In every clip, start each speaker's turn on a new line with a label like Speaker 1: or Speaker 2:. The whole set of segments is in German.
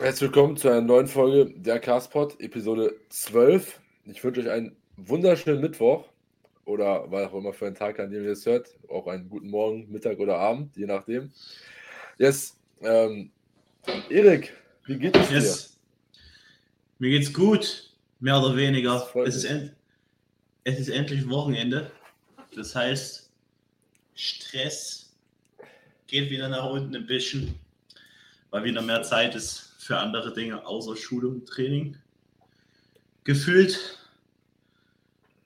Speaker 1: Herzlich willkommen zu einer neuen Folge der Castpod, Episode 12. Ich wünsche euch einen wunderschönen Mittwoch oder was auch immer für einen Tag, an dem ihr es hört. Auch einen guten Morgen, Mittag oder Abend, je nachdem. Yes, ähm, Erik, wie geht es yes.
Speaker 2: dir? Mir geht's gut, mehr oder weniger. Es ist, es ist endlich Wochenende. Das heißt, Stress geht wieder nach unten ein bisschen, weil wieder mehr Zeit ist für andere Dinge außer Schule und Training. Gefühlt,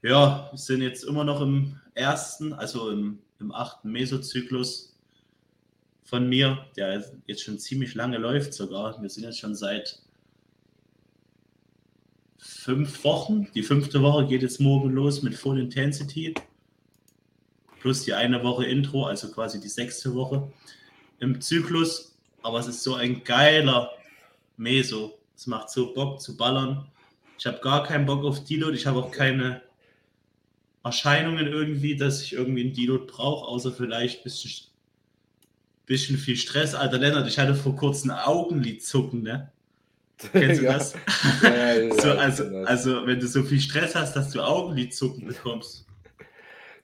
Speaker 2: ja, wir sind jetzt immer noch im ersten, also im, im achten Mesozyklus von mir, der jetzt schon ziemlich lange läuft sogar. Wir sind jetzt schon seit fünf Wochen. Die fünfte Woche geht jetzt morgen los mit Full Intensity. Plus die eine Woche Intro, also quasi die sechste Woche im Zyklus. Aber es ist so ein geiler Meso. Es macht so Bock zu ballern. Ich habe gar keinen Bock auf Deload. Ich habe auch keine Erscheinungen irgendwie, dass ich irgendwie ein Deload brauche, außer vielleicht ein bisschen, bisschen viel Stress. Alter Lennart, ich hatte vor kurzem Augenlidzucken, ne? Kennst du das? Ja, ja, so, also, also, wenn du so viel Stress hast, dass du Augenlidzucken bekommst.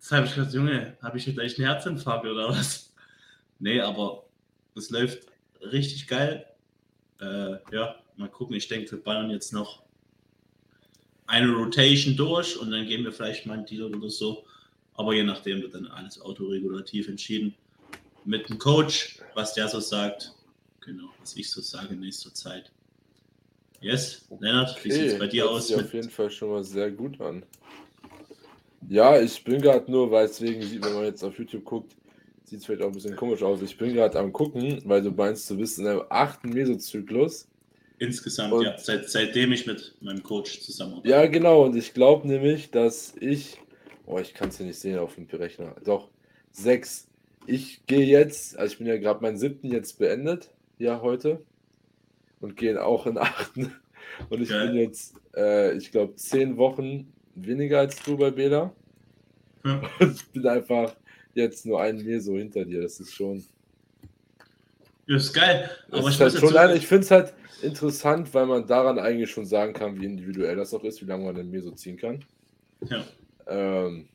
Speaker 2: Das habe ich gedacht, Junge, habe ich hier gleich einen Herzinfarkt oder was? Nee, aber es läuft richtig geil. Äh, ja, mal gucken. Ich denke, wir ballern jetzt noch eine Rotation durch und dann gehen wir vielleicht mal einen Deal oder so. Aber je nachdem wird dann alles autoregulativ entschieden. Mit dem Coach, was der so sagt. Genau, was ich so sage in nächster Zeit. Yes, Lennart, okay. wie sieht es bei dir aus?
Speaker 1: Sieht auf jeden Fall schon mal sehr gut an. Ja, ich bin gerade nur, weil deswegen sieht, wenn man jetzt auf YouTube guckt, sieht es vielleicht auch ein bisschen komisch aus. Ich bin gerade am gucken, weil du meinst, du bist in einem achten Mesozyklus.
Speaker 2: Insgesamt, und, ja, seit, seitdem ich mit meinem Coach zusammenarbeite.
Speaker 1: Ja, genau, und ich glaube nämlich, dass ich, oh, ich kann es ja nicht sehen auf dem Rechner, doch, sechs. Ich gehe jetzt, also ich bin ja gerade meinen siebten jetzt beendet, ja, heute, und gehe auch in achten. Und ich Geil. bin jetzt, äh, ich glaube, zehn Wochen weniger als du bei Bela. Hm. Und ich bin einfach jetzt nur einen Meso hinter dir. Das ist schon.
Speaker 2: Das ist geil.
Speaker 1: Aber ich, halt schon leider, ich finde es halt interessant, weil man daran eigentlich schon sagen kann, wie individuell das auch ist, wie lange man den Meso ziehen kann. Ja. Ähm,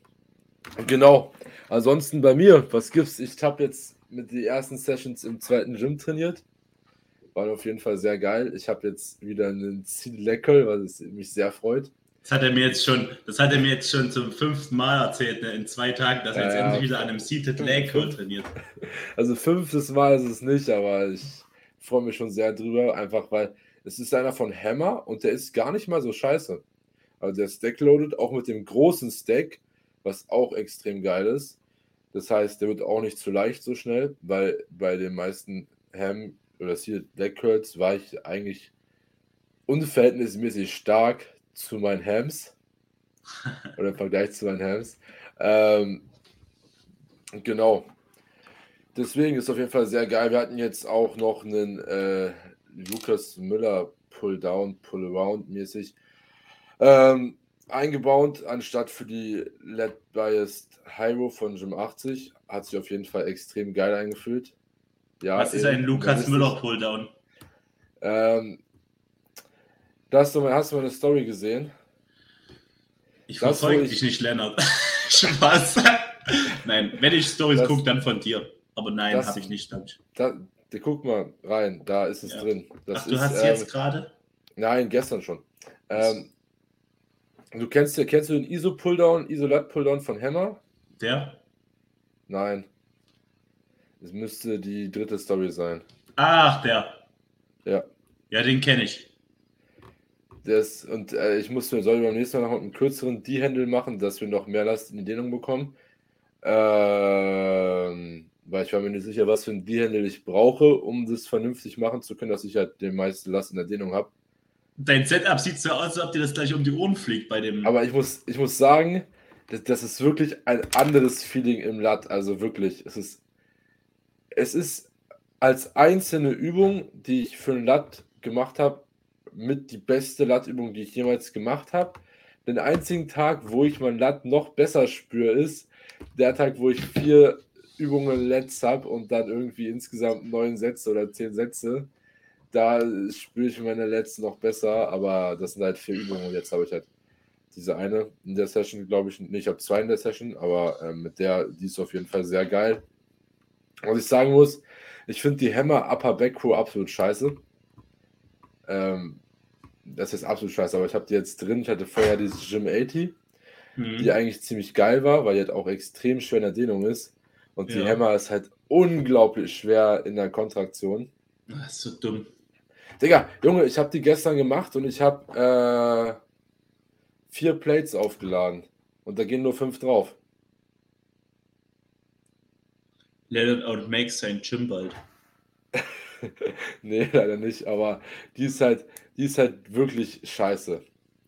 Speaker 1: genau. Ansonsten bei mir, was gibt's? Ich habe jetzt mit den ersten Sessions im zweiten Gym trainiert. War auf jeden Fall sehr geil. Ich habe jetzt wieder einen Zielleckel, was mich sehr freut.
Speaker 2: Das hat er mir jetzt schon, das hat er mir jetzt schon zum fünften Mal erzählt, ne, in zwei Tagen, dass er jetzt ja, endlich wieder an einem Seated Leg Curl trainiert.
Speaker 1: Also fünftes Mal ist es nicht, aber ich freue mich schon sehr drüber, einfach weil es ist einer von Hammer und der ist gar nicht mal so scheiße. Also der Stack loaded auch mit dem großen Stack, was auch extrem geil ist. Das heißt, der wird auch nicht zu leicht so schnell, weil bei den meisten Ham oder Seated Leg Curls war ich eigentlich unverhältnismäßig stark zu meinen Hams. oder im Vergleich zu meinen Hams. Ähm, genau. Deswegen ist auf jeden Fall sehr geil. Wir hatten jetzt auch noch einen äh, Lukas Müller Pull-Down, Pull-Around mäßig ähm, eingebaut, anstatt für die LED Biased Hyro von Gym 80. Hat sich auf jeden Fall extrem geil eingefühlt.
Speaker 2: Ja, Was ist ein Lukas Müller Pull-Down?
Speaker 1: Ähm, hast du, hast du meine Story gesehen?
Speaker 2: Ich verfolge dich nicht, Lennart. Spaß. nein, wenn ich Stories gucke, dann von dir. Aber nein, habe ich nicht.
Speaker 1: Da, guck mal rein, da ist es ja. drin.
Speaker 2: Das Ach, du ist, hast ähm, jetzt gerade?
Speaker 1: Nein, gestern schon. Ähm, du kennst, kennst du den ISO Pulldown, Isolat Pulldown von Hammer?
Speaker 2: Der?
Speaker 1: Nein. Es müsste die dritte Story sein.
Speaker 2: Ach, der.
Speaker 1: Ja.
Speaker 2: Ja, den kenne ich.
Speaker 1: Das, und äh, ich muss mir soll beim nächsten Mal noch einen kürzeren D-Handle machen, dass wir noch mehr Last in die Dehnung bekommen. Ähm, weil ich war mir nicht sicher, was für ein D-Handle ich brauche, um das vernünftig machen zu können, dass ich halt den meisten Last in der Dehnung habe.
Speaker 2: Dein Setup sieht so aus, als ob dir das gleich um die Ohren fliegt bei dem.
Speaker 1: Aber ich muss, ich muss sagen, das, das ist wirklich ein anderes Feeling im Lat. Also wirklich, es ist, es ist als einzelne Übung, die ich für ein Lat gemacht habe, mit die beste Lattübung, die ich jemals gemacht habe. Den einzigen Tag, wo ich mein Latt noch besser spüre, ist der Tag, wo ich vier Übungen Lets habe und dann irgendwie insgesamt neun Sätze oder zehn Sätze. da spüre ich meine letzten noch besser, aber das sind halt vier Übungen jetzt habe ich halt diese eine in der Session, glaube ich, nicht, ich habe zwei in der Session, aber ähm, mit der, die ist auf jeden Fall sehr geil. Was ich sagen muss, ich finde die Hammer Upper Back Crew absolut scheiße. Ähm, das ist absolut scheiße, aber ich habe die jetzt drin. Ich hatte vorher diese Gym 80, mhm. die eigentlich ziemlich geil war, weil die halt auch extrem schwer in der Dehnung ist. Und ja. die Hammer ist halt unglaublich schwer in der Kontraktion.
Speaker 2: Das ist so dumm.
Speaker 1: Digga, Junge, ich habe die gestern gemacht und ich habe äh, vier Plates aufgeladen. Und da gehen nur fünf drauf.
Speaker 2: Let it out make sein Gym bald.
Speaker 1: nee, leider nicht, aber die ist halt, die ist halt wirklich scheiße.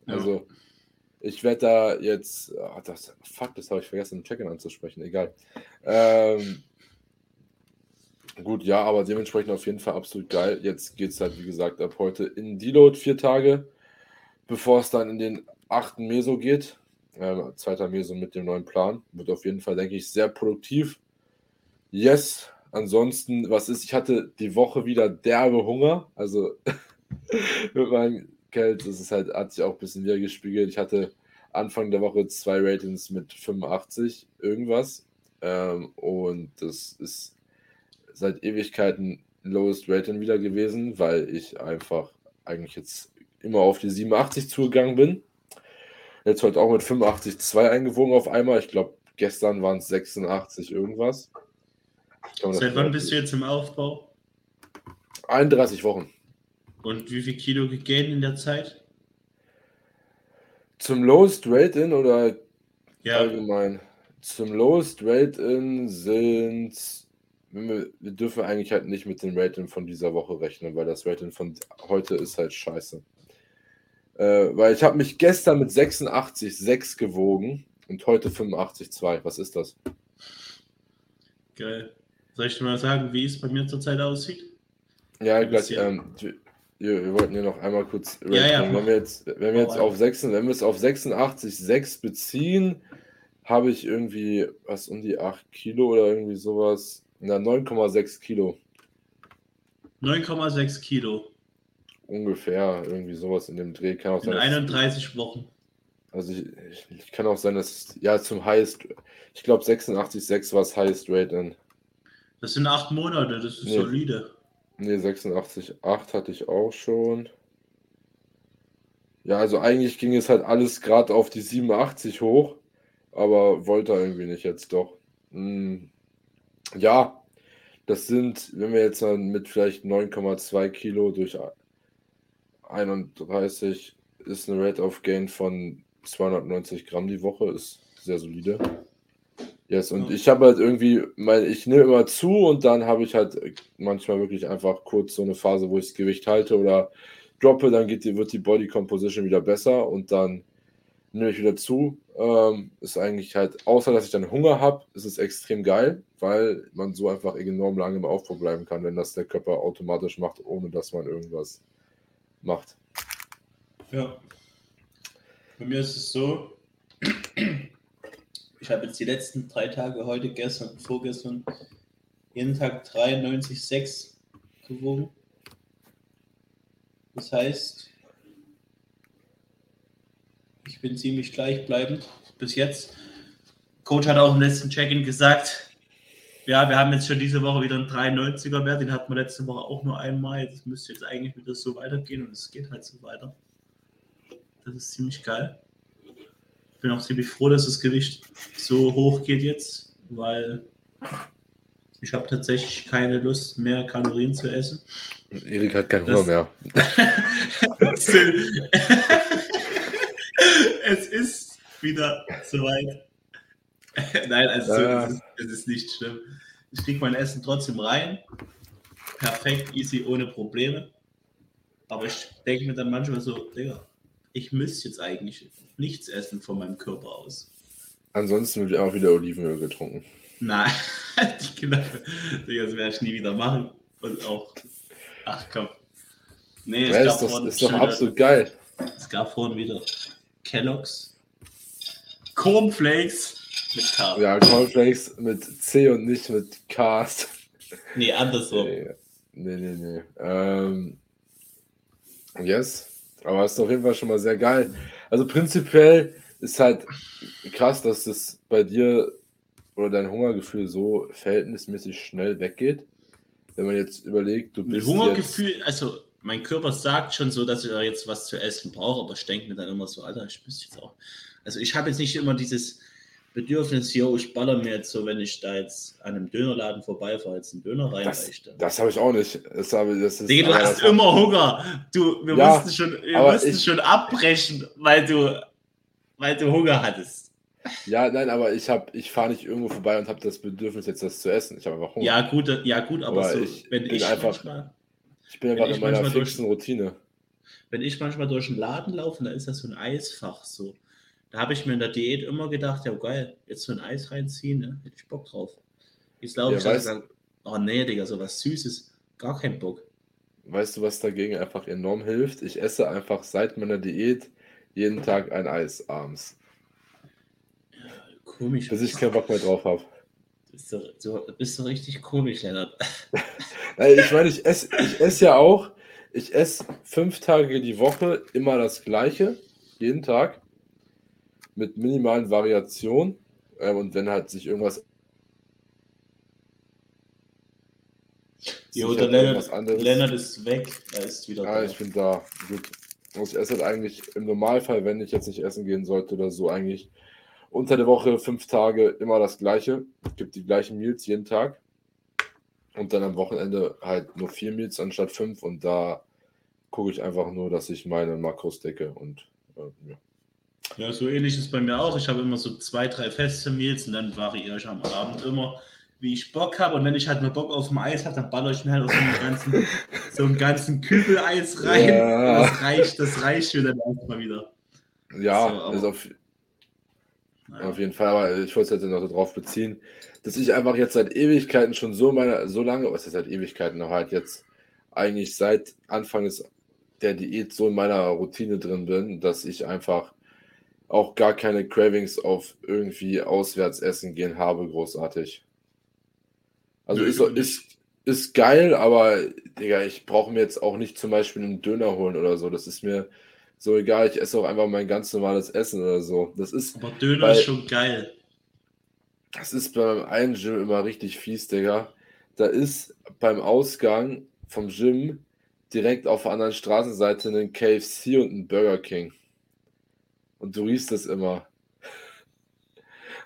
Speaker 1: Ja. Also, ich werde da jetzt. Ach, das, fuck, das habe ich vergessen, im Check-in anzusprechen. Egal. Ähm, gut, ja, aber dementsprechend auf jeden Fall absolut geil. Jetzt geht es halt, wie gesagt, ab heute in Deload vier Tage, bevor es dann in den achten Meso geht. Ähm, zweiter Meso mit dem neuen Plan. Wird auf jeden Fall, denke ich, sehr produktiv. Yes, ansonsten, was ist, ich hatte die Woche wieder derbe Hunger. Also mit meinem Geld, das ist halt, hat sich auch ein bisschen wieder gespiegelt. Ich hatte Anfang der Woche zwei Ratings mit 85 irgendwas. Ähm, und das ist seit Ewigkeiten Lowest Rating wieder gewesen, weil ich einfach eigentlich jetzt immer auf die 87 zugegangen bin. Jetzt heute auch mit 85,2 eingewogen auf einmal. Ich glaube, gestern waren es 86 irgendwas.
Speaker 2: Seit wann bist du jetzt im Aufbau?
Speaker 1: 31 Wochen.
Speaker 2: Und wie viel Kilo gegaint in der Zeit?
Speaker 1: Zum Lowest Rate-In oder ja. allgemein? Zum Lowest Rate-In sind. Wir, wir, dürfen eigentlich halt nicht mit dem Rating von dieser Woche rechnen, weil das Rating von heute ist halt scheiße. Äh, weil ich habe mich gestern mit 86,6 gewogen und heute 85,2. Was ist das?
Speaker 2: Geil. Soll ich dir mal sagen, wie es bei mir zurzeit aussieht?
Speaker 1: Ja, gleich. Ähm, wir, wollten ja noch einmal kurz
Speaker 2: ja, ja,
Speaker 1: wenn wir jetzt, wenn wir jetzt auf 6, wenn wir es auf 86,6 beziehen, habe ich irgendwie was um die 8 Kilo oder irgendwie sowas. Na, 9,6 Kilo.
Speaker 2: 9,6 Kilo.
Speaker 1: Ungefähr, irgendwie sowas in dem Dreh. Kann auch
Speaker 2: in sein, 31 Wochen.
Speaker 1: Also ich, ich, ich, kann auch sein, dass ja zum Highest, ich glaube 86,6 war das Highest Rate dann.
Speaker 2: Das sind acht Monate, das ist nee. solide.
Speaker 1: Ne, 86,8 hatte ich auch schon. Ja, also eigentlich ging es halt alles gerade auf die 87 hoch, aber wollte irgendwie nicht jetzt doch. Hm. Ja, das sind, wenn wir jetzt dann mit vielleicht 9,2 Kilo durch 31 ist eine Rate of Gain von 290 Gramm die Woche, ist sehr solide. Yes, und ja. ich habe halt irgendwie, mein, ich nehme immer zu und dann habe ich halt manchmal wirklich einfach kurz so eine Phase, wo ich das Gewicht halte oder droppe, dann geht die, wird die Body Composition wieder besser und dann nehme ich wieder zu. Ähm, ist eigentlich halt, außer dass ich dann Hunger habe, ist es extrem geil, weil man so einfach enorm lange im Aufbau bleiben kann, wenn das der Körper automatisch macht, ohne dass man irgendwas macht.
Speaker 2: Ja. Bei mir ist es so, ich habe jetzt die letzten drei Tage, heute, gestern, vorgestern, jeden Tag 93,6 gewogen. Das heißt, ich bin ziemlich gleichbleibend bis jetzt. Coach hat auch im letzten Check-in gesagt, ja, wir haben jetzt schon diese Woche wieder einen 93er Wert, den hatten wir letzte Woche auch nur einmal. Das müsste jetzt eigentlich wieder so weitergehen und es geht halt so weiter. Das ist ziemlich geil bin auch ziemlich froh, dass das Gewicht so hoch geht jetzt, weil ich habe tatsächlich keine Lust mehr Kalorien zu essen.
Speaker 1: Erik hat keinen Hunger mehr.
Speaker 2: es ist wieder soweit. Nein, also ja. es, ist, es ist nicht schlimm. Ich kriege mein Essen trotzdem rein. Perfekt, easy, ohne Probleme. Aber ich denke mir dann manchmal so, Digga, ich müsste jetzt eigentlich nichts essen von meinem Körper aus.
Speaker 1: Ansonsten wird auch wieder Olivenöl getrunken.
Speaker 2: Nein, genau. das werde ich nie wieder machen. Und auch, ach komm.
Speaker 1: Nee, ja, ist, doch, ist doch absolut geil.
Speaker 2: Es gab vorhin wieder Kellogg's Cornflakes mit K.
Speaker 1: Ja, Cornflakes mit C und nicht mit K.
Speaker 2: Nee, andersrum.
Speaker 1: Nee, nee, nee. nee. Ähm, Yes, aber ist auf jeden Fall schon mal sehr geil. Also prinzipiell ist halt krass, dass das bei dir oder dein Hungergefühl so verhältnismäßig schnell weggeht. Wenn man jetzt überlegt, du
Speaker 2: Mit
Speaker 1: bist
Speaker 2: Hungergefühl, also mein Körper sagt schon so, dass ich da jetzt was zu essen brauche, aber ich denke mir dann immer so, Alter, ich müsste jetzt auch. Also ich habe jetzt nicht immer dieses Bedürfnis, yo, ich baller mir jetzt so, wenn ich da jetzt an einem Dönerladen vorbeifahre, jetzt einen Döner
Speaker 1: jetzt, das,
Speaker 2: reinreichte.
Speaker 1: das habe ich auch nicht. Das habe, das ist,
Speaker 2: Digga, du hast immer Hunger. Du, wir
Speaker 1: Ja,
Speaker 2: mussten schon, wir mussten
Speaker 1: ich-
Speaker 2: schon abbrechen, weil du, weil du Hunger hattest.
Speaker 1: Ja, nein, aber ich habe, ich fahre nicht irgendwo vorbei und habe das Bedürfnis, jetzt das zu essen. Ich habe einfach Hunger.
Speaker 2: Ja, gut, ja, gut, aber,
Speaker 1: Aber
Speaker 2: so,
Speaker 1: ich
Speaker 2: wenn
Speaker 1: bin
Speaker 2: ich
Speaker 1: einfach-
Speaker 2: manchmal,
Speaker 1: ich bin einfach in meiner
Speaker 2: manchmal durch-
Speaker 1: fixen Routine.
Speaker 2: wenn ich manchmal durch den Laden laufe, da ist das so ein Eisfach so. Da habe ich mir in der Diät immer gedacht, ja geil, jetzt so ein Eis reinziehen, ne? hätte ich Bock drauf. Jetzt laufe
Speaker 1: Ja,
Speaker 2: ich da und
Speaker 1: weißt-
Speaker 2: sage, oh nee, Digga, so was Süßes, gar kein Bock.
Speaker 1: Weißt du, was dagegen einfach enorm hilft? Ich esse einfach seit meiner Diät jeden Tag ein Eis abends,
Speaker 2: Komisch.
Speaker 1: bis ich keinen Bock mehr drauf habe.
Speaker 2: Bist du, du bist du richtig komisch, Lennart.
Speaker 1: Nein, Ich meine, ich esse ich ess ja auch, ich esse fünf Tage die Woche immer das Gleiche, jeden Tag, mit minimalen Variationen. Ähm, und wenn halt sich irgendwas.
Speaker 2: Jo, der Lennart, Lennart ist weg, er ist wieder
Speaker 1: Ja,
Speaker 2: da.
Speaker 1: ich bin da. Gut. Ich esse halt eigentlich im Normalfall, wenn ich jetzt nicht essen gehen sollte oder so, eigentlich unter der Woche fünf Tage immer das Gleiche. Es gibt die gleichen Meals jeden Tag. Und dann am Wochenende halt nur vier Meals anstatt fünf. Und da gucke ich einfach nur, dass ich meine Makros decke. Und äh, ja.
Speaker 2: Ja, so ähnlich ist bei mir auch. Ich habe immer so zwei, drei feste Meals und dann variiere ich am Abend immer, wie ich Bock habe. Und wenn ich halt mal Bock auf dem Eis habe, dann baller ich mir halt auch so einen ganzen, so ganzen Kübel Eis rein.
Speaker 1: Ja.
Speaker 2: Das reicht, das reicht mir dann erstmal wieder.
Speaker 1: Ja,
Speaker 2: So,
Speaker 1: ist auf,
Speaker 2: Naja.
Speaker 1: auf jeden Fall, aber ich wollte es jetzt noch darauf beziehen, dass ich einfach jetzt seit Ewigkeiten schon so meine, so lange, was ist seit Ewigkeiten, aber halt jetzt eigentlich seit Anfang des, der Diät so in meiner Routine drin bin, dass ich einfach auch gar keine Cravings auf irgendwie auswärts essen gehen habe, großartig. Also
Speaker 2: Nö,
Speaker 1: ist, ist, ist geil, aber Digga, ich brauche mir jetzt auch nicht zum Beispiel einen Döner holen oder so. Das ist mir so egal. Ich esse auch einfach mein ganz normales Essen oder so. Das ist,
Speaker 2: Aber Döner
Speaker 1: Weil-
Speaker 2: ist schon geil.
Speaker 1: das ist beim einen Gym immer richtig fies, Digga. Da ist beim Ausgang vom Gym direkt auf der anderen Straßenseite ein KFC und ein Burger King. Und du riechst das immer.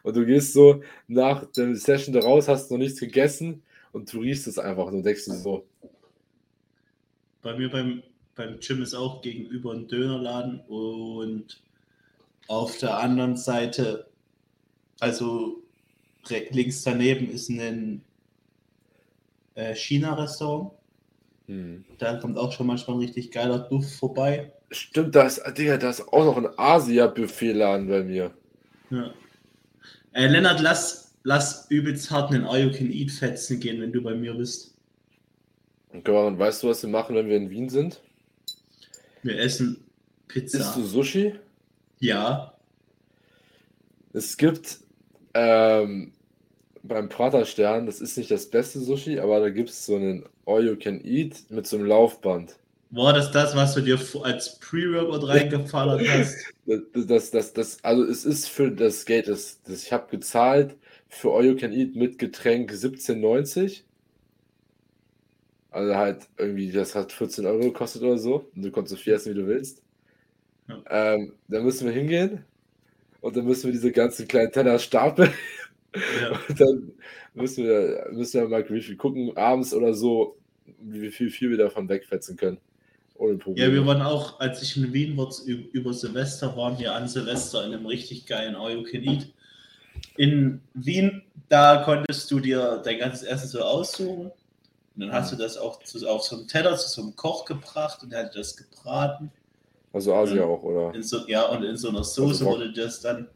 Speaker 1: Und du gehst so nach der Session da raus, hast noch nichts gegessen und du riechst es einfach und du denkst dir so,
Speaker 2: Bei mir beim, beim Gym ist auch gegenüber ein Dönerladen und auf der anderen Seite, also links daneben ist ein äh, China-Restaurant.
Speaker 1: hm.
Speaker 2: Da kommt auch schon manchmal ein richtig geiler Duft vorbei.
Speaker 1: Stimmt, da ist, Digga, da ist auch noch ein Asia-Buffet-Laden bei mir.
Speaker 2: Ja. Äh, Lennart, lass, lass übelst hart einen All You Can Eat fetzen gehen, wenn du bei mir bist.
Speaker 1: Und Göran, weißt du, was wir machen, wenn wir in Wien sind?
Speaker 2: Wir essen Pizza.
Speaker 1: Isst du Sushi?
Speaker 2: Ja.
Speaker 1: Es gibt ähm, beim Praterstern, das ist nicht das beste Sushi, aber da gibt es so einen All You Can Eat mit so einem Laufband.
Speaker 2: War das das, was du dir als Pre-Workout reingefallert hast?
Speaker 1: Das, das, das, das, also es ist für das Geld, das, das ich habe gezahlt für All You Can Eat mit Getränk 17,90. Also halt irgendwie, das hat 14 Euro gekostet oder so. Und du konntest so viel essen, wie du willst.
Speaker 2: Ja.
Speaker 1: Ähm, dann müssen wir hingehen und dann müssen wir diese ganzen kleinen Teller stapeln.
Speaker 2: Ja.
Speaker 1: Und dann müssen wir, müssen wir mal wie viel gucken, abends oder so, wie viel, viel wir davon wegfetzen können. Ohne Probleme.
Speaker 2: Ja, wir waren auch, als ich in Wien war, über Silvester, waren wir an Silvester in einem richtig geilen All You Can Eat. In Wien, da konntest du dir dein ganzes Essen so aussuchen. Und dann hast du das auch zu, auf so einem Teller zu so einem Koch gebracht und der hat das gebraten.
Speaker 1: also Asia auch, oder?
Speaker 2: In so, ja, und in so einer Soße
Speaker 1: Also
Speaker 2: wurde das dann,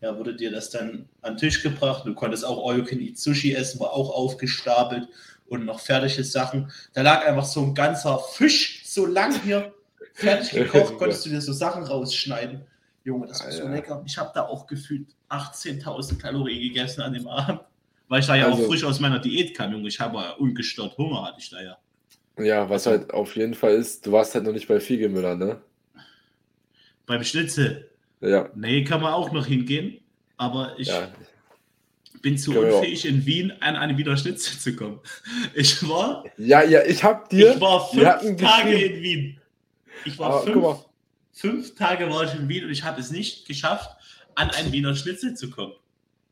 Speaker 2: ja, wurde dir das dann an den Tisch gebracht. Du konntest auch All You Can Eat Sushi essen, war auch aufgestapelt und noch fertige Sachen. Da lag einfach so ein ganzer Fisch so lang hier fertig gekocht, konntest du dir so Sachen rausschneiden. Junge, das war so
Speaker 1: Alter.
Speaker 2: lecker. Ich habe da auch gefühlt 18.000 Kalorien gegessen an dem Abend, weil ich da ja
Speaker 1: Also-
Speaker 2: auch frisch aus meiner Diät kam, Junge. Ich habe ja ungestört Hunger, hatte ich da ja.
Speaker 1: Ja, was
Speaker 2: Also-
Speaker 1: halt auf jeden Fall ist, du warst halt noch nicht bei Fiegemüller, ne?
Speaker 2: Beim Schnitzel.
Speaker 1: Ja,
Speaker 2: Nee, kann man auch noch hingehen. Aber ich
Speaker 1: ja.
Speaker 2: Bin zu
Speaker 1: auch.
Speaker 2: unfähig, in Wien an eine Wiener Schnitzel zu kommen. Ich war,
Speaker 1: Ja, ja, ich hab dir.
Speaker 2: ich war fünf Tage in Wien. Ich war fünf, fünf Tage war ich in Wien und ich habe es nicht geschafft, an einen Wiener Schnitzel zu kommen.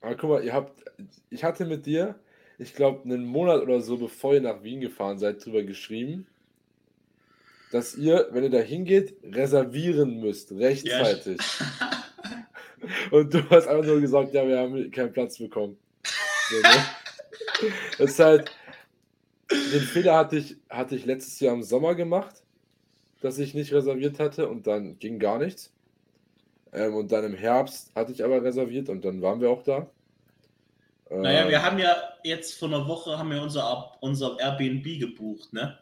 Speaker 1: aber guck mal, ihr habt, ich hatte mit dir, ich glaube, einen Monat oder so, bevor ihr nach Wien gefahren seid, drüber geschrieben, dass ihr, wenn ihr da hingeht, reservieren müsst, rechtzeitig. Und du hast einfach nur gesagt, ja, wir haben keinen Platz bekommen. Ne? Das ist halt, den Fehler hatte ich, hatte ich letztes Jahr im Sommer gemacht, dass ich nicht reserviert hatte und dann ging gar nichts. Ähm, und dann im Herbst hatte ich aber reserviert und dann waren wir auch da.
Speaker 2: Naja,
Speaker 1: Ähm,
Speaker 2: wir haben ja jetzt vor einer Woche haben wir unser, unser Airbnb gebucht, ne?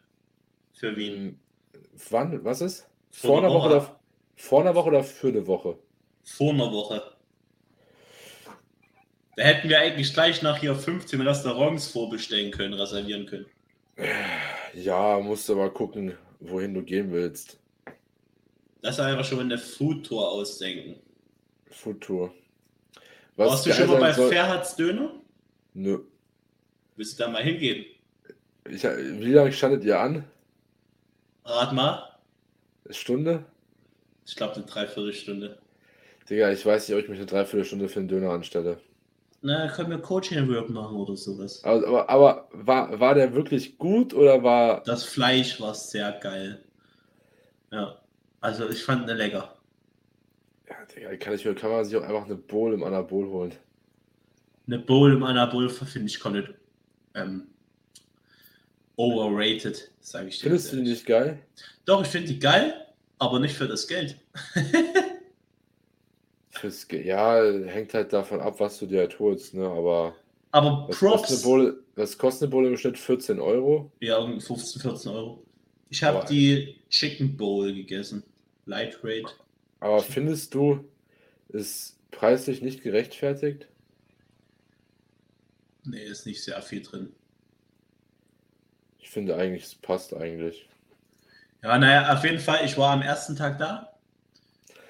Speaker 2: Für Wien.
Speaker 1: ähm, Wann? Was ist?
Speaker 2: Vor
Speaker 1: Vor
Speaker 2: einer
Speaker 1: einer Woche
Speaker 2: Woche.
Speaker 1: oder, vor einer Woche oder für eine Woche?
Speaker 2: Vor einer Woche. Da hätten wir eigentlich gleich nach hier 15 Restaurants vorbestellen können, reservieren können.
Speaker 1: Ja, musst du mal gucken, wohin du gehen willst.
Speaker 2: Das ist einfach schon eine Foodtour ausdenken.
Speaker 1: Foodtour.
Speaker 2: Warst du schon mal bei
Speaker 1: soll-
Speaker 2: Ferhats Döner?
Speaker 1: Nö.
Speaker 2: Willst du da mal hingehen?
Speaker 1: Ich, wie lange standet ihr an?
Speaker 2: Rat mal.
Speaker 1: Eine Stunde?
Speaker 2: Ich glaube eine Dreiviertelstunde.
Speaker 1: Digga, ich weiß nicht, ob ich mich eine Dreiviertelstunde für einen Döner anstelle.
Speaker 2: Na, können wir Coaching-Work machen oder sowas.
Speaker 1: Aber, aber, aber war, war der wirklich gut oder war.
Speaker 2: Das Fleisch war sehr geil. Ja. Also ich fand eine lecker.
Speaker 1: Ja, Digga, kann, ich, kann man sich auch einfach eine Bowl im Anabol holen.
Speaker 2: Eine Bowl im Anabol finde ich komplett ähm, overrated, sage ich dir.
Speaker 1: Findest du die nicht geil?
Speaker 2: Doch, ich finde die geil, aber nicht für das Geld.
Speaker 1: Fürs, Ge- ja, hängt halt davon ab, was du dir halt holst, ne? Aber
Speaker 2: Aber
Speaker 1: was kostet
Speaker 2: Props.
Speaker 1: Bowl, was kostet eine Bowl im Schnitt? 14 Euro?
Speaker 2: Ja, um 15, 14 Euro. Ich habe die Chicken Bowl gegessen. Light Rate.
Speaker 1: Aber findest du, ist preislich nicht gerechtfertigt?
Speaker 2: Nee, ist nicht sehr viel drin.
Speaker 1: Ich finde eigentlich, es passt eigentlich.
Speaker 2: Ja, naja, auf jeden Fall, ich war am ersten Tag da.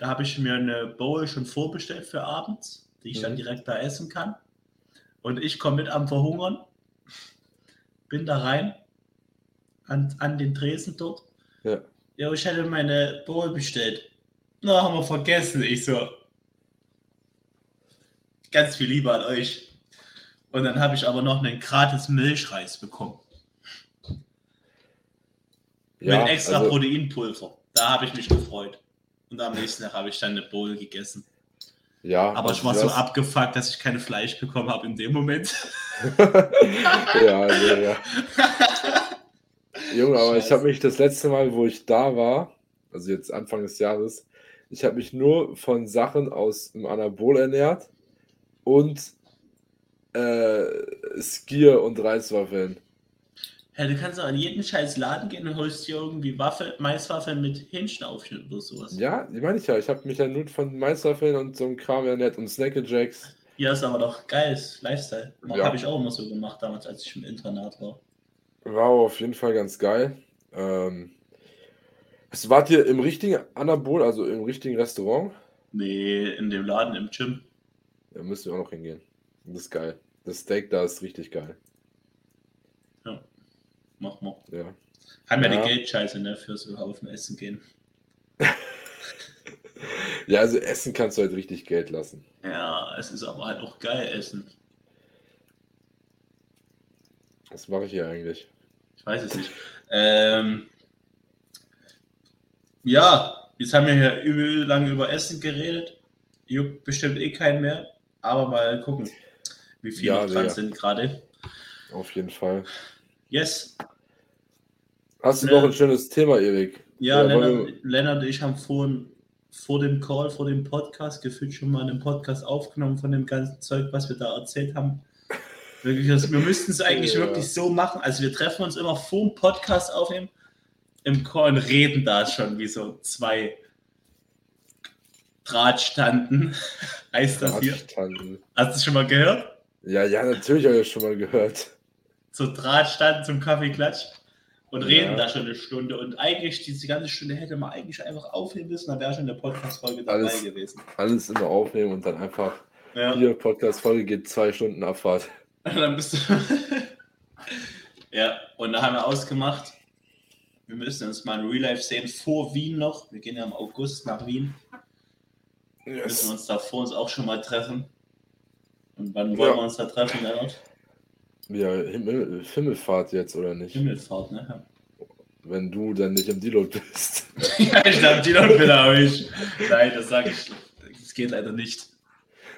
Speaker 2: Da habe ich mir eine Bowl schon vorbestellt für abends, die ich dann
Speaker 1: Mhm.
Speaker 2: direkt da essen kann. Und ich komme mit am Verhungern, bin da rein, an, an den Tresen dort.
Speaker 1: Ja.
Speaker 2: Ja, ich hätte meine Bowl bestellt. Na, haben wir vergessen. Ich so, ganz viel Liebe an euch. Und dann habe ich aber noch einen gratis Milchreis bekommen.
Speaker 1: Ja,
Speaker 2: mit extra
Speaker 1: also,
Speaker 2: Proteinpulver. Da habe ich mich gefreut. Und am nächsten Tag habe ich dann eine Bowl gegessen.
Speaker 1: ja,
Speaker 2: Aber ich war so
Speaker 1: hast-
Speaker 2: abgefuckt, dass ich kein Fleisch bekommen habe in dem Moment.
Speaker 1: ja, ja, ja. Junge, aber ich habe mich das letzte Mal, wo ich da war, also jetzt Anfang des Jahres, ich habe mich nur von Sachen aus dem Anabol ernährt und äh, Skier und Reiswaffeln.
Speaker 2: Hey, du kannst auch in jeden scheiß Laden gehen und holst dir irgendwie Waffel, Maiswaffeln mit Hähnchenaufschnitt oder sowas.
Speaker 1: Ja, die meine ich ja. Ich habe mich ja nur von Maiswaffeln und so einem Kram ernährt und Snacky Jacks.
Speaker 2: Ja, ist aber doch geiles Lifestyle.
Speaker 1: Ja.
Speaker 2: Habe ich auch immer so gemacht damals, als ich im Internat war.
Speaker 1: War auf jeden Fall ganz geil. Ähm, was wart ihr im richtigen Anabol, also im richtigen Restaurant?
Speaker 2: Nee, in dem Laden im Gym.
Speaker 1: Da müssen wir auch noch hingehen. Das ist geil. Das Steak da ist richtig geil.
Speaker 2: Mach mal.
Speaker 1: Ja.
Speaker 2: Haben ja,
Speaker 1: Ja.
Speaker 2: die Geldscheiße, ne, für so Haufen Essen gehen.
Speaker 1: Ja, also essen kannst du halt richtig Geld lassen.
Speaker 2: Ja, es ist aber halt auch geil Essen.
Speaker 1: Was mache ich hier eigentlich?
Speaker 2: Ich weiß es nicht. Ähm, ja, jetzt haben wir hier übel lange über Essen geredet. Juckt bestimmt eh keinen mehr. Aber mal gucken, wie viele
Speaker 1: Ja,
Speaker 2: dran
Speaker 1: Digga.
Speaker 2: sind gerade.
Speaker 1: Auf jeden Fall.
Speaker 2: Yes.
Speaker 1: Hast du
Speaker 2: Ne.
Speaker 1: noch ein schönes Thema, Erik?
Speaker 2: Ja,
Speaker 1: Ja,
Speaker 2: Lennart, Lennart und ich haben vorhin vor dem Call, vor dem Podcast, gefühlt schon mal einen Podcast aufgenommen von dem ganzen Zeug, was wir da erzählt haben. Wirklich, also wir müssten es eigentlich
Speaker 1: Ja.
Speaker 2: wirklich so machen. Also wir treffen uns immer vor dem Podcast aufnehmen, im Call und reden da schon wie so zwei Drahtstanden. heißt das hier? Hast du das schon mal gehört?
Speaker 1: Ja, ja, natürlich habe ich das schon mal gehört.
Speaker 2: So Drahtstanden zum Kaffeeklatsch. Und reden da schon eine Stunde. Und eigentlich, diese ganze Stunde hätte man eigentlich einfach aufnehmen müssen, dann wäre schon eine Podcast-Folge dabei
Speaker 1: Alles-
Speaker 2: gewesen.
Speaker 1: Alles immer aufnehmen und dann einfach,
Speaker 2: Ja.
Speaker 1: hier, Podcast-Folge geht zwei Stunden Abfahrt.
Speaker 2: Und dann bist du. ja, und da haben wir ausgemacht, wir müssen uns mal in Real Life sehen, vor Wien noch. Wir gehen ja im August nach Wien. Müssen wir
Speaker 1: Yes.
Speaker 2: uns da vor uns auch schon mal treffen. Und wann wollen
Speaker 1: Ja.
Speaker 2: wir uns da treffen, Leonard?
Speaker 1: Ja, Himmel, Himmelfahrt jetzt, oder nicht?
Speaker 2: Himmelfahrt, ne?
Speaker 1: Wenn du dann nicht im Deload bist.
Speaker 2: ja, ich glaube, Leute habe ich. Nein, das sage ich. Das geht leider nicht.